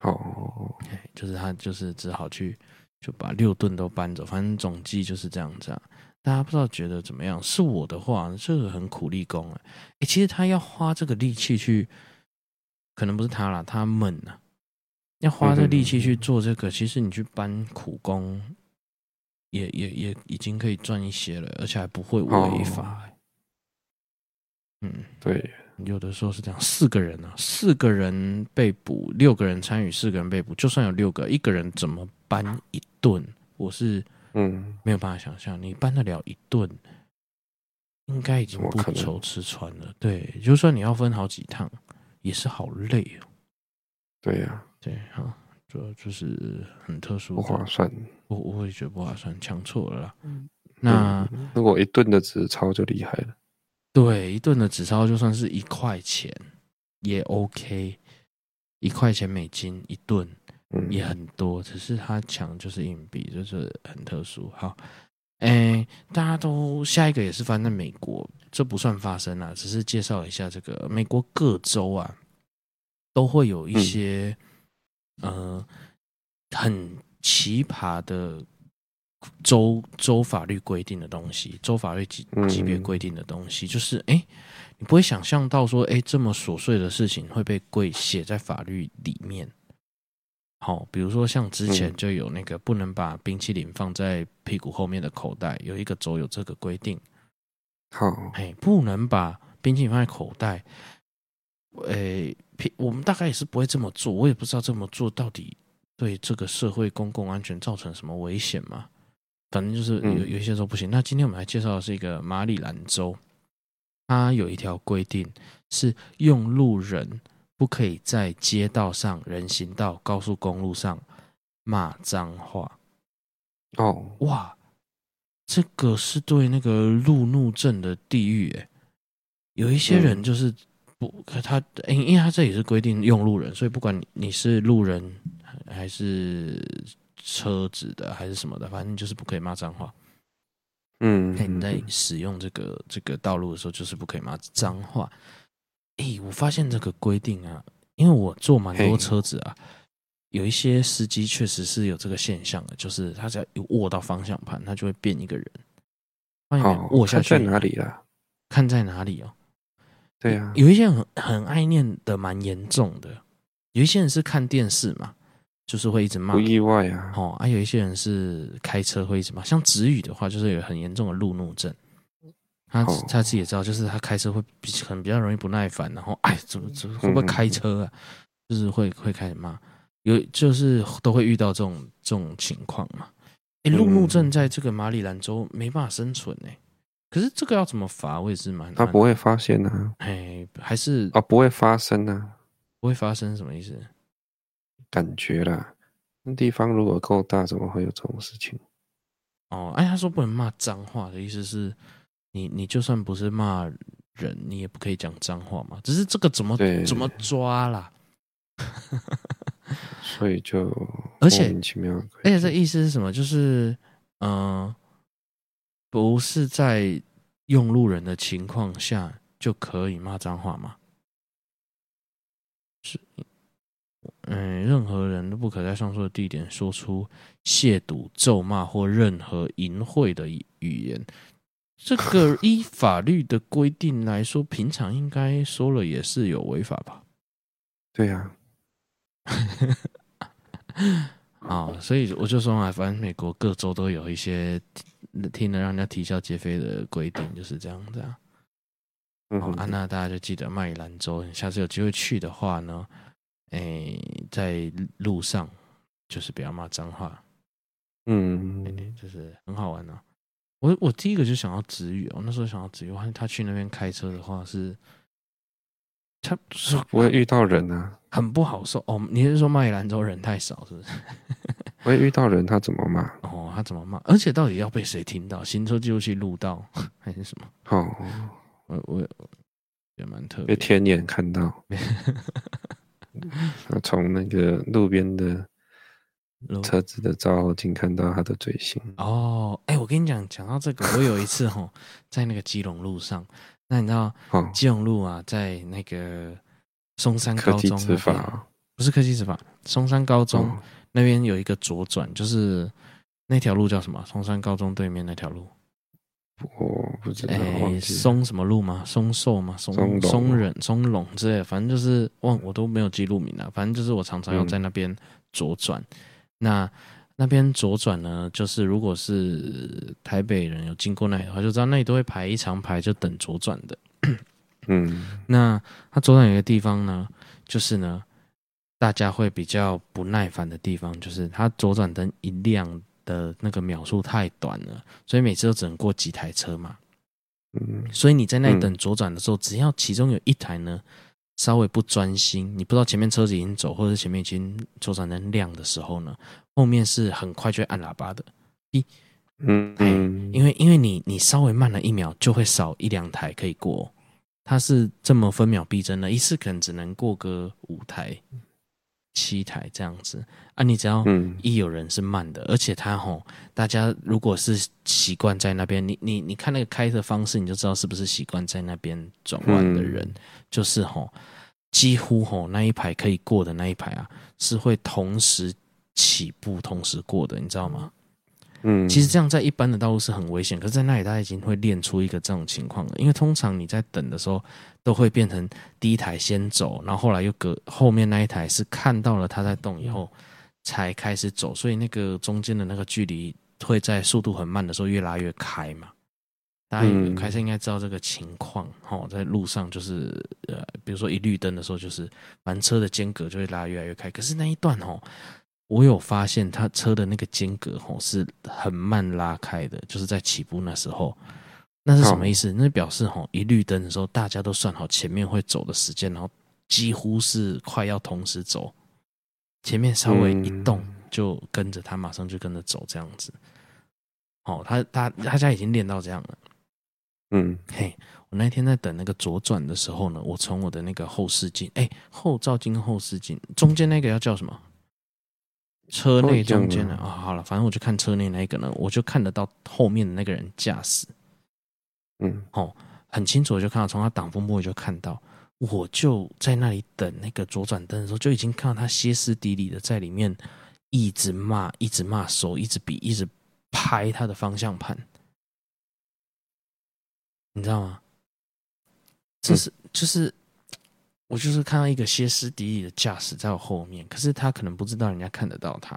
哦，就是他就是只好去就把六吨都搬走，反正总计就是这样子啊。大家不知道觉得怎么样？是我的话，这个很苦力工啊。哎，其实他要花这个力气去，可能不是他啦，他们呐。要花这力气去做这个，其实你去搬苦工，也也也已经可以赚一些了，而且还不会违法。嗯，对，有的时候是这样，四个人啊，四个人被捕，六个人参与，四个人被捕，就算有六个，一个人怎么搬一顿？我是嗯没有办法想象，你搬得了一顿，应该已经不愁吃穿了。对，就算你要分好几趟，也是好累哦。对呀。对，好，这就是很特殊，不划算。我我也觉得不划算，抢错了啦。嗯、那如果一顿的纸钞就厉害了。对，一顿的纸钞就算是一块钱也 OK，一块钱美金一顿也很多，嗯、只是他抢就是硬币，就是很特殊。好，哎，大家都下一个也是发生在美国，这不算发生啊，只是介绍一下这个美国各州啊，都会有一些、嗯、呃很奇葩的。州州法律规定的东西，州法律级级别规定的东西，嗯、就是哎、欸，你不会想象到说，哎、欸，这么琐碎的事情会被规写在法律里面。好，比如说像之前就有那个不能把冰淇淋放在屁股后面的口袋，有一个州有这个规定。好，哎，不能把冰淇淋放在口袋。哎、欸，我们大概也是不会这么做，我也不知道这么做到底对这个社会公共安全造成什么危险嘛？反正就是有有一些州不行。嗯、那今天我们来介绍的是一个马里兰州，它有一条规定是用路人不可以在街道上、人行道、高速公路上骂脏话。哦，哇，这个是对那个路怒症的地狱诶。有一些人就是不，他因因为他这里是规定用路人，所以不管你是路人还是。车子的还是什么的，反正就是不可以骂脏话。嗯，你在使用这个这个道路的时候，就是不可以骂脏话。诶，我发现这个规定啊，因为我坐蛮多车子啊，有一些司机确实是有这个现象的，就是他只要一握到方向盘，他就会变一个人。好，握下去在哪里了？看在哪里哦？对啊，有一些人很很爱念的蛮严重的，有一些人是看电视嘛。就是会一直骂，不意外啊。哦，还、啊、有一些人是开车会一直骂，像子宇的话，就是有很严重的路怒症。他、哦、他自己也知道，就是他开车会比可能比较容易不耐烦，然后哎，怎么怎么会不会开车啊？就是会会开始骂，有就是都会遇到这种这种情况嘛。哎，路怒症在这个马里兰州没办法生存哎、欸。可是这个要怎么罚？我也是蛮……他不会发现啊。哎，还是哦，不会发生啊？不会发生什么意思？感觉啦，那地方如果够大，怎么会有这种事情？哦，哎，他说不能骂脏话的意思是，你你就算不是骂人，你也不可以讲脏话嘛。只是这个怎么怎么抓啦？<laughs> <laughs> 所以就而且而且这意思是什么？就是嗯、呃，不是在用路人的情况下就可以骂脏话吗？是。嗯，任何人都不可在上述的地点说出亵渎、咒骂或任何淫秽的语言。这个依法律的规定来说，平常应该说了也是有违法吧？对呀、啊。啊，所以我就说嘛，反正美国各州都有一些听了让人家啼笑皆非的规定，就是这样子啊。好啊，那大家就记得马里兰州，下次有机会去的话呢。哎、欸，在路上就是不要骂脏话，嗯，就是很好玩啊。我我第一个就想要子宇哦，那时候想要子宇，我他去那边开车的话是，他是不会遇到人啊，很不好受哦。你是说麦兰州人太少是不是？不 <laughs> 会遇到人，他怎么骂？<laughs> 哦，他怎么骂？而且到底要被谁听到？行车记录器录到还是什么？哦，我我也蛮特别，被天眼看到。<laughs> 从那个路边的车子的照后镜看到他的嘴型哦，哎、欸，我跟你讲，讲到这个，我有一次吼，<laughs> 在那个基隆路上，那你知道，基隆路啊，在那个松山高中，执法不是科技执法，松山高中那边有一个左转，就是那条路叫什么？松山高中对面那条路。我不知道，哎，松什么路吗？松寿吗？松松忍、松龙之类的，反正就是忘，我都没有记录名了。反正就是我常常要在那边左转。嗯、那那边左转呢，就是如果是台北人有经过那里的话，就知道那里都会排一长排，就等左转的。嗯，那它左转有一个地方呢，就是呢，大家会比较不耐烦的地方，就是它左转灯一亮。的那个秒数太短了，所以每次都只能过几台车嘛。嗯，所以你在那里等左转的时候，只要其中有一台呢稍微不专心，你不知道前面车子已经走，或者前面已经左转灯亮的时候呢，后面是很快就会按喇叭的。一，嗯哎，因为因为你你稍微慢了一秒，就会少一两台可以过，它是这么分秒必争的，一次可能只能过个五台。七台这样子。啊，你只要一有人是慢的，嗯、而且他吼，大家如果是习惯在那边，你你你看那个开的方式，你就知道是不是习惯在那边转弯的人，嗯、就是吼，几乎吼那一排可以过的那一排啊，是会同时起步、同时过的，你知道吗？嗯，其实这样在一般的道路是很危险，可是在那里大家已经会练出一个这种情况了。因为通常你在等的时候，都会变成第一台先走，然后后来又隔后面那一台是看到了他在动以后才开始走，所以那个中间的那个距离会在速度很慢的时候越拉越开嘛。大家有开车应该知道这个情况，哈，在路上就是呃，比如说一绿灯的时候，就是反车的间隔就会拉越来越开。可是那一段哦。我有发现，他车的那个间隔吼是很慢拉开的，就是在起步那时候，那是什么意思？那表示吼一绿灯的时候，大家都算好前面会走的时间，然后几乎是快要同时走，前面稍微一动就跟着他，马上就跟着走这样子。哦，他他大家已经练到这样了。嗯，嘿，我那天在等那个左转的时候呢，我从我的那个后视镜，哎，后照镜后视镜中间那个要叫什么？车内中间的啊，好了，反正我就看车内那一个呢，我就看得到后面的那个人驾驶，嗯，哦，很清楚，我就看到从他挡风玻璃就看到，我就在那里等那个左转灯的时候，就已经看到他歇斯底里的在里面一直骂，一直骂，手一直比，一直拍他的方向盘，你知道吗？这是就是。我就是看到一个歇斯底里的驾驶在我后面，可是他可能不知道人家看得到他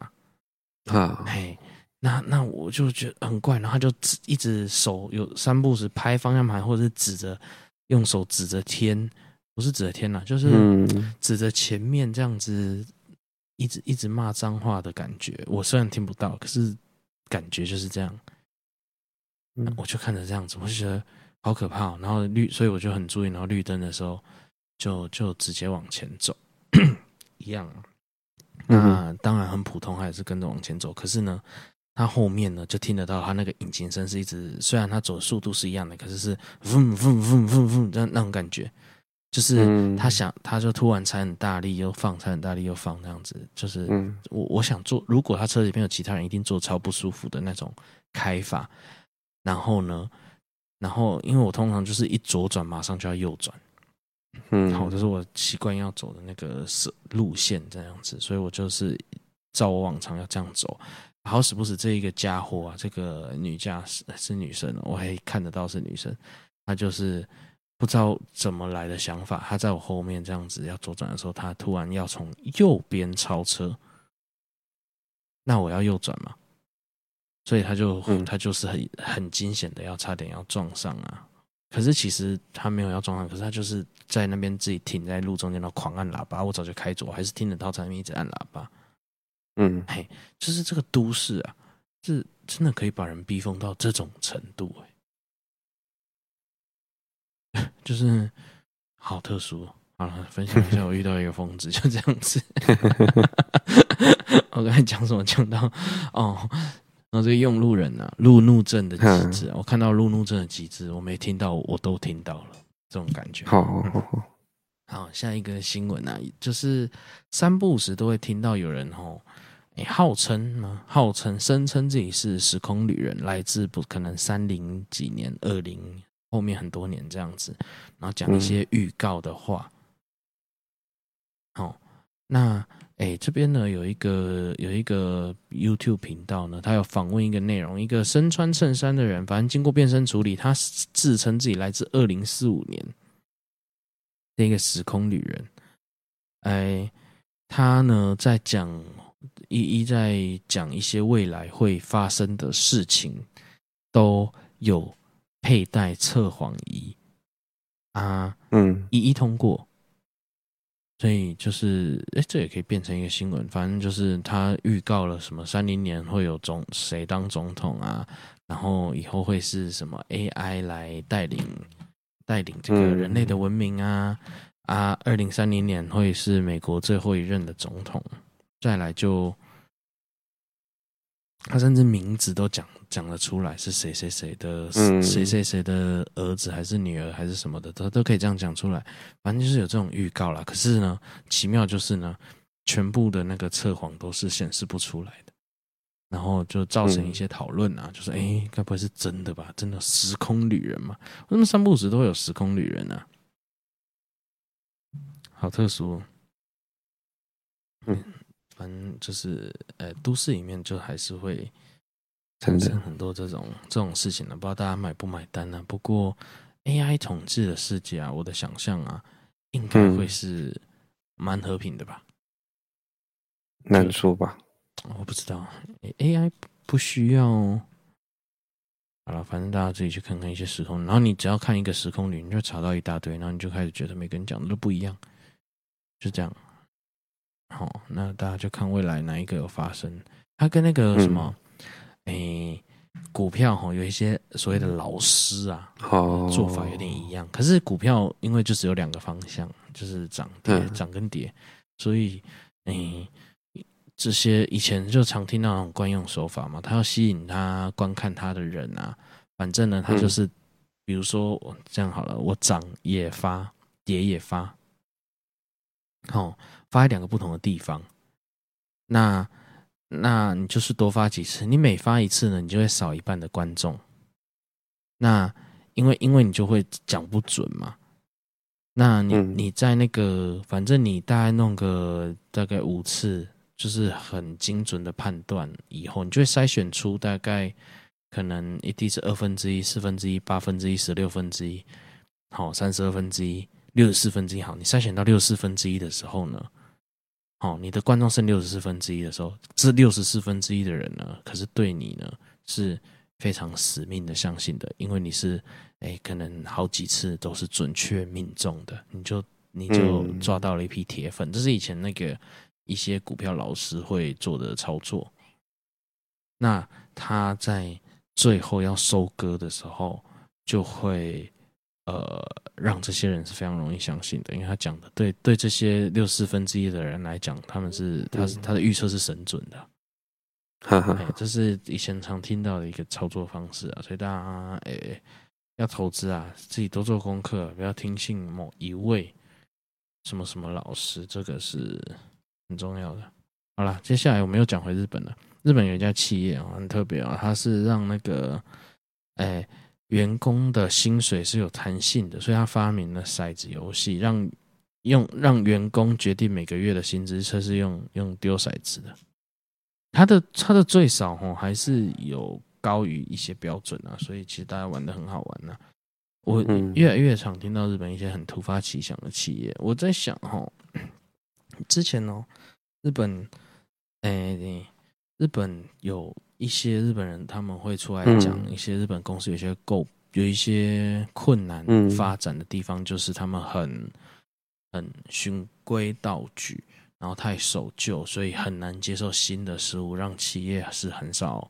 啊。嘿，那那我就觉得很怪，然后他就指一直手有三步时拍方向盘，或者是指着用手指着天，不是指着天呐，就是指着前面这样子，一直一直骂脏话的感觉。我虽然听不到，可是感觉就是这样。我就看着这样子，我就觉得好可怕。然后绿，所以我就很注意。然后绿灯的时候。就就直接往前走，一样。那当然很普通，还是跟着往前走。可是呢，他后面呢就听得到他那个引擎声是一直，虽然他走的速度是一样的，可是是嗡嗡嗡嗡嗡那种感觉，就是他想，他就突然踩很大力又放，踩很大力又放那样子。就是我我想坐，如果他车里面有其他人，一定坐超不舒服的那种开法。然后呢，然后因为我通常就是一左转，马上就要右转。嗯，好，这是我习惯要走的那个路线这样子，所以我就是照我往常要这样走。好死不死，这一个家伙啊，这个女驾驶是女生，我还看得到是女生，她就是不知道怎么来的想法，她在我后面这样子要左转的时候，她突然要从右边超车，那我要右转嘛，所以她就她就是很很惊险的要差点要撞上啊。可是其实他没有要撞上，可是他就是在那边自己停在路中间，然后狂按喇叭。我早就开着，我还是听得到在那边一直按喇叭。嗯，嘿，就是这个都市啊，是真的可以把人逼疯到这种程度哎，<laughs> 就是好特殊。好了，分享一下我遇到一个疯子，就这样子。<laughs> <laughs> 我刚才讲什么？讲到哦。然后这用路人啊，路怒症的极致，我看到路怒症的极致，我没听到，我都听到了，这种感觉。好，好，好，好，下一个新闻啊，就是三不五时都会听到有人吼，诶，号称嘛，号称声称自己是时空旅人，来自不可能三零几年、二零后面很多年这样子，然后讲一些预告的话。好，那。哎，这边呢有一个有一个 YouTube 频道呢，他有访问一个内容，一个身穿衬衫的人，反正经过变身处理，他自称自己来自二零四五年那个时空旅人。哎，他呢在讲一一在讲一些未来会发生的事情，都有佩戴测谎仪啊，嗯，一一通过。所以就是，哎，这也可以变成一个新闻。反正就是他预告了什么三零年会有总谁当总统啊，然后以后会是什么 AI 来带领带领这个人类的文明啊啊，二零三零年会是美国最后一任的总统，再来就他甚至名字都讲讲得出来，是谁谁谁的，谁谁谁的儿子还是女儿还是什么的，他都可以这样讲出来，反正就是有这种预告啦。可是呢，奇妙就是呢，全部的那个测谎都是显示不出来的。然后就造成一些讨论啊，嗯、就是：“哎，该不会是真的吧？真的时空旅人嘛？为什么三不五时都会有时空旅人呢、啊？好特殊、哦。嗯，反正就是，呃，都市里面就还是会产生很多这种这种事情呢。不知道大家买不买单呢、啊？不过 AI 统治的世界啊，我的想象啊，应该会是蛮和平的吧？难说吧。”我不知道，AI 不需要。好了，反正大家自己去看看一些时空，然后你只要看一个时空里，你就查到一大堆，然后你就开始觉得每个人讲的都不一样，就这样。好，那大家就看未来哪一个有发生。它跟那个什么，哎、嗯欸，股票哈，有一些所谓的老师啊，做法有点一样。可是股票因为就只有两个方向，就是涨跌，涨跟跌，所以，哎、欸。这些以前就常听到那种惯用手法嘛，他要吸引他观看他的人啊，反正呢，他就是，比如说我这样好了，我涨也发，跌也发，好，发在两个不同的地方，那那你就是多发几次，你每发一次呢，你就会少一半的观众，那因为因为你就会讲不准嘛，那你你在那个，反正你大概弄个大概五次。就是很精准的判断，以后你就会筛选出大概可能一定是二分之一、四分之一、八分之一、十六分之一，好，三十二分之一、六十四分之一。好，你筛选到六十四分之一的时候呢，好，你的观众剩六十四分之一的时候，这六十四分之一的人呢，可是对你呢是非常死命的相信的，因为你是哎，可能好几次都是准确命中的，你就你就抓到了一批铁粉。这是以前那个。一些股票老师会做的操作，那他在最后要收割的时候，就会呃让这些人是非常容易相信的，因为他讲的对对这些六四分之一的人来讲，他们是他是他的预测是神准的，哈哈，这是以前常听到的一个操作方式啊，所以大家诶要投资啊，自己多做功课，不要听信某一位什么什么老师，这个是。很重要的。好了，接下来我们又讲回日本了。日本有一家企业啊，很特别啊，它是让那个，哎，员工的薪水是有弹性的，所以他发明了骰子游戏，让用让员工决定每个月的薪资，这是用用丢骰子的。他的他的最少哦，还是有高于一些标准啊，所以其实大家玩的很好玩啊。我越来越常听到日本一些很突发奇想的企业，我在想哦。之前哦，日本，哎、欸，日本有一些日本人他们会出来讲一些日本公司有些够有一些困难发展的地方，就是他们很很循规蹈矩，然后太守旧，所以很难接受新的事物，让企业是很少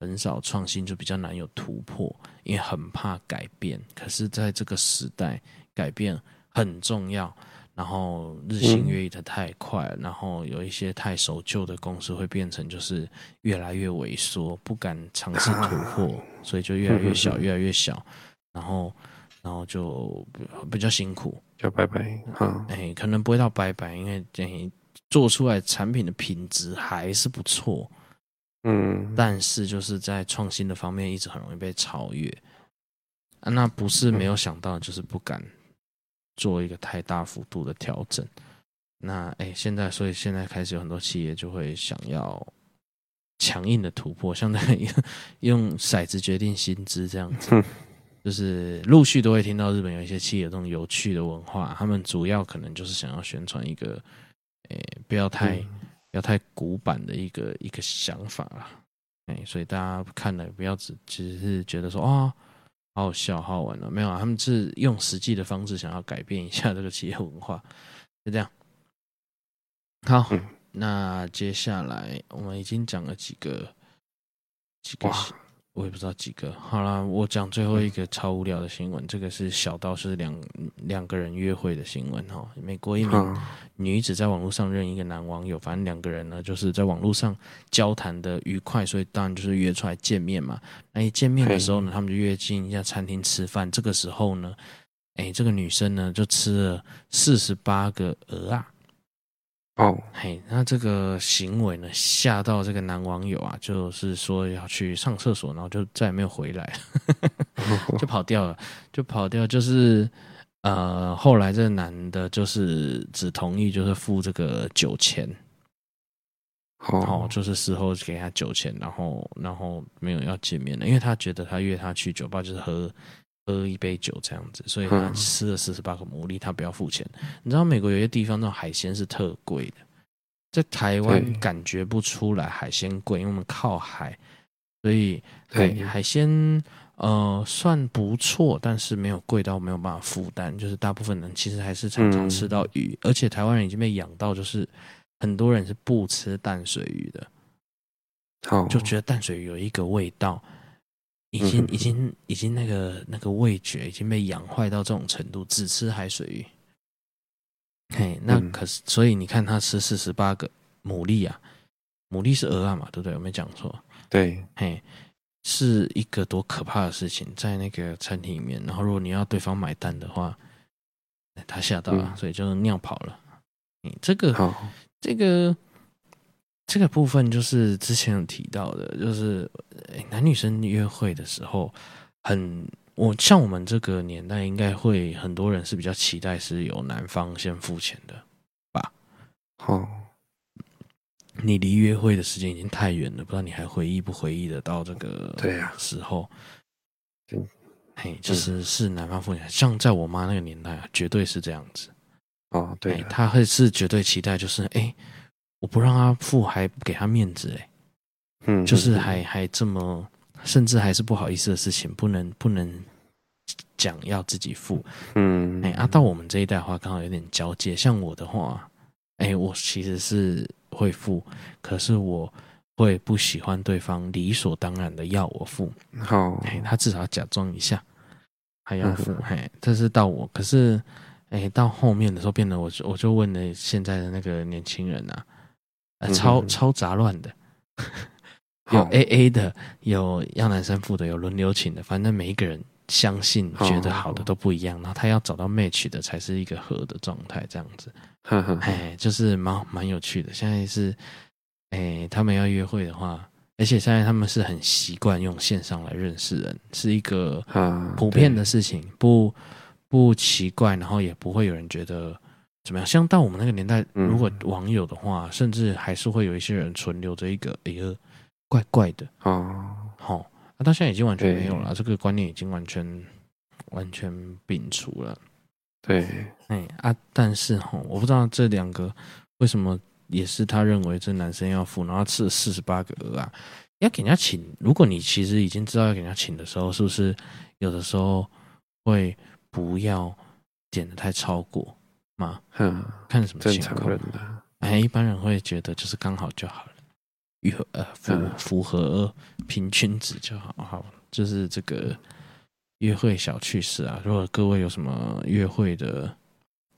很少创新，就比较难有突破，因为很怕改变。可是在这个时代，改变很重要。然后日新月异的太快，嗯、然后有一些太守旧的公司会变成就是越来越萎缩，不敢尝试突破，啊、所以就越来越小，越来越小，<laughs> 然后然后就比较辛苦，就拜拜。嗯，哎，可能不会到拜拜，因为哎做出来产品的品质还是不错，嗯，但是就是在创新的方面一直很容易被超越。啊，那不是没有想到，就是不敢。做一个太大幅度的调整，那哎、欸，现在所以现在开始有很多企业就会想要强硬的突破，相当于 <laughs> 用骰子决定薪资这样子，就是陆续都会听到日本有一些企业这种有趣的文化，他们主要可能就是想要宣传一个，哎、欸，不要太不要太古板的一个一个想法啦，哎、欸，所以大家看了不要只只是觉得说啊。哦好好笑，好好玩了，哦，没有啊？他们是用实际的方式想要改变一下这个企业文化，就这样。好，嗯、那接下来我们已经讲了几个几个我也不知道几个。好啦，我讲最后一个超无聊的新闻，这个是小道是两两个人约会的新闻哈。美国一名女子在网络上认一个男网友，反正两个人呢就是在网络上交谈的愉快，所以当然就是约出来见面嘛。那一见面的时候呢，他们就约进一家餐厅吃饭。这个时候呢，哎，这个女生呢就吃了四十八个鹅啊。哦，嘿，那这个行为呢，吓到这个男网友啊，就是说要去上厕所，然后就再也没有回来，<laughs> 就跑掉了，就跑掉，就是呃，后来这个男的，就是只同意就是付这个酒钱，哦，就是事后给他酒钱，然后然后没有要见面了，因为他觉得他约他去酒吧就是喝喝一杯酒这样子，所以他吃了四十八个牡蛎，他不要付钱。你知道美国有些地方那种海鲜是特贵的，在台湾感觉不出来海鲜贵，因为我们靠海，所以海海鲜呃算不错，但是没有贵到没有办法负担。就是大部分人其实还是常常吃到鱼，而且台湾人已经被养到，就是很多人是不吃淡水鱼的，好就觉得淡水鱼有一个味道。已经已经已经那个那个味觉已经被养坏到这种程度，只吃海水鱼。嘿，那可是所以你看他吃四十八个牡蛎啊，牡蛎是蚵仔嘛，对不对？我没讲错。对，嘿，是一个多可怕的事情，在那个餐厅里面。然后如果你要对方买单的话，他吓到了，所以就尿跑了。嗯，这个好，这个。这个部分就是之前有提到的，就是男女生约会的时候，很我像我们这个年代，应该会很多人是比较期待是由男方先付钱的吧？哦，你离约会的时间已经太远了，不知道你还回忆不回忆得到这个对呀时候？对，嘿，就是是男方付钱，像在我妈那个年代啊，绝对是这样子。哦，对，他会是绝对期待，就是哎。我不让他付，还不给他面子哎，嗯，就是还还这么，甚至还是不好意思的事情，不能不能讲要自己付，嗯，哎，啊，到我们这一代的话，刚好有点交界。像我的话，哎，我其实是会付，可是我会不喜欢对方理所当然的要我付，好，哎，他至少要假装一下，还要付，嘿，这是到我，可是，哎，到后面的时候，变得我我就问了现在的那个年轻人啊。超超杂乱的，<laughs> 有 A A 的，有要男生付的，有轮流请的，反正每一个人相信觉得好的都不一样，然后他要找到 match 的才是一个合的状态，这样子，<laughs> 哎，就是蛮蛮有趣的。现在是，哎，他们要约会的话，而且现在他们是很习惯用线上来认识人，是一个普遍的事情，不不奇怪，然后也不会有人觉得。怎么样？像到我们那个年代，如果网友的话，嗯、甚至还是会有一些人存留着一个“一个，怪怪的”哦，好，那到现在已经完全没有了，这个观念已经完全完全摒除了。对，哎啊，但是哈，我不知道这两个为什么也是他认为这男生要付，然后吃了四十八个鹅啊，要给人家请。如果你其实已经知道要给人家请的时候，是不是有的时候会不要点的太超过？嘛，嗯，看什么情况。哎，一般人会觉得就是刚好就好了，符符合平均值就好。好，就是这个约会小趣事啊。如果各位有什么约会的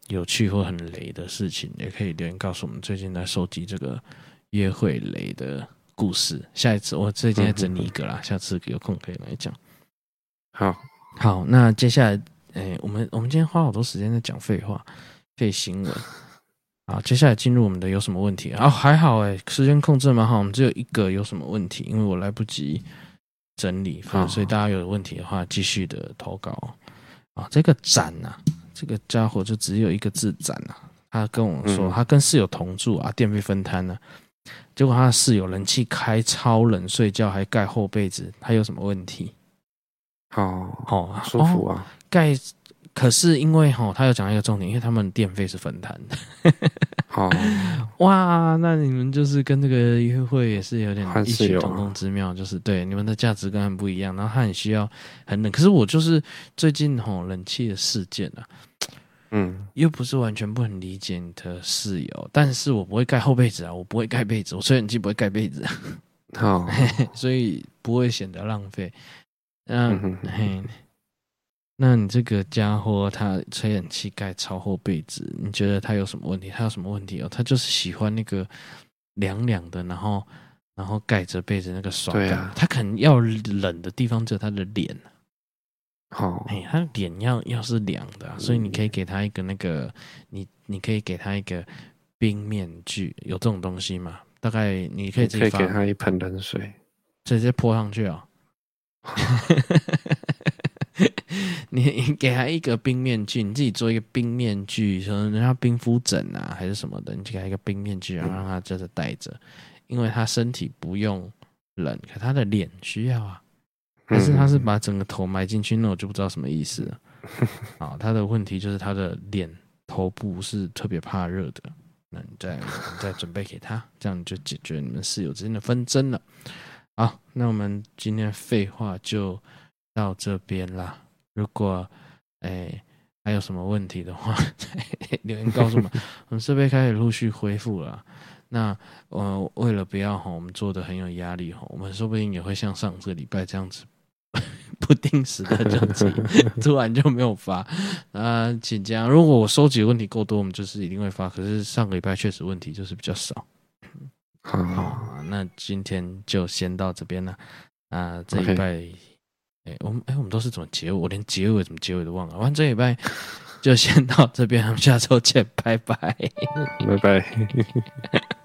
有趣或很雷的事情，也可以留言告诉我们。最近在收集这个约会雷的故事，下一次我最近在整理一个啦，下次有空可以来讲。好，好，那接下来，哎，我们我们今天花好多时间在讲废话。废新闻，<laughs> 好，接下来进入我们的有什么问题啊？还好哎，时间控制蛮好，我们只有一个有什么问题，因为我来不及整理，所以大家有问题的话继续的投稿啊。这个展呐，这个家伙就只有一个字展呐。他跟我说，他跟室友同住啊，电费分摊呢，结果他的室友冷气开超冷，睡觉还盖厚被子，他有什么问题？好好舒服啊，盖。可是因为哈，他有讲一个重点，因为他们电费是分摊的。好 <laughs> 哇，那你们就是跟这个约会也是有点异曲同工之妙，就是对你们的价值观很不一样。然后他很需要很冷，可是我就是最近吼冷气的事件啊，嗯，又不是完全不能理解你的室友，但是我不会盖厚被子啊，我不会盖被子，我吹冷气不会盖被子。好，<laughs> 所以不会显得浪费。嗯，嘿，那你这个家伙他吹冷气盖超厚被子，你觉得他有什么问题？他有什么问题哦？他就是喜欢那个凉凉的，然后然后盖着被子那个爽感。啊、他可能要冷的地方只有他的脸。好，哎，他的脸要要是凉的、啊，所以你可以给他一个那个，你你可以给他一个冰面具，有这种东西吗？大概你可以自己可以给他一盆冷水，直接泼上去啊、哦！<laughs> 你给他一个冰面具，你自己做一个冰面具，说人家冰敷枕啊，还是什么的，你就给他一个冰面具，然后让他就是戴着，因为他身体不用冷，可他的脸需要啊。但是他是把整个头埋进去，那我就不知道什么意思了。<laughs> 啊，他的问题就是他的脸头部是特别怕热的。那你再你再准备给他，这样你就解决你们室友之间的纷争了。好，那我们今天废话就到这边啦。如果哎还有什么问题的话，留言告诉我们。<laughs> 我们设备开始陆续恢复了。那呃，为了不要哈，我们做的很有压力哈，我们说不定也会像上这个礼拜这样子。<laughs> 不定时的这样子，突然就没有发啊，请这样。如果我收集的问题够多，我们就是一定会发。可是上个礼拜确实问题就是比较少。好，好，那今天就先到这边了。啊，这一拜，哎、欸，我们哎、欸，我们都是怎么结尾？我连结尾怎么结尾都忘了。完，这礼拜就先到这边，我们下周见，拜拜，拜拜。<laughs>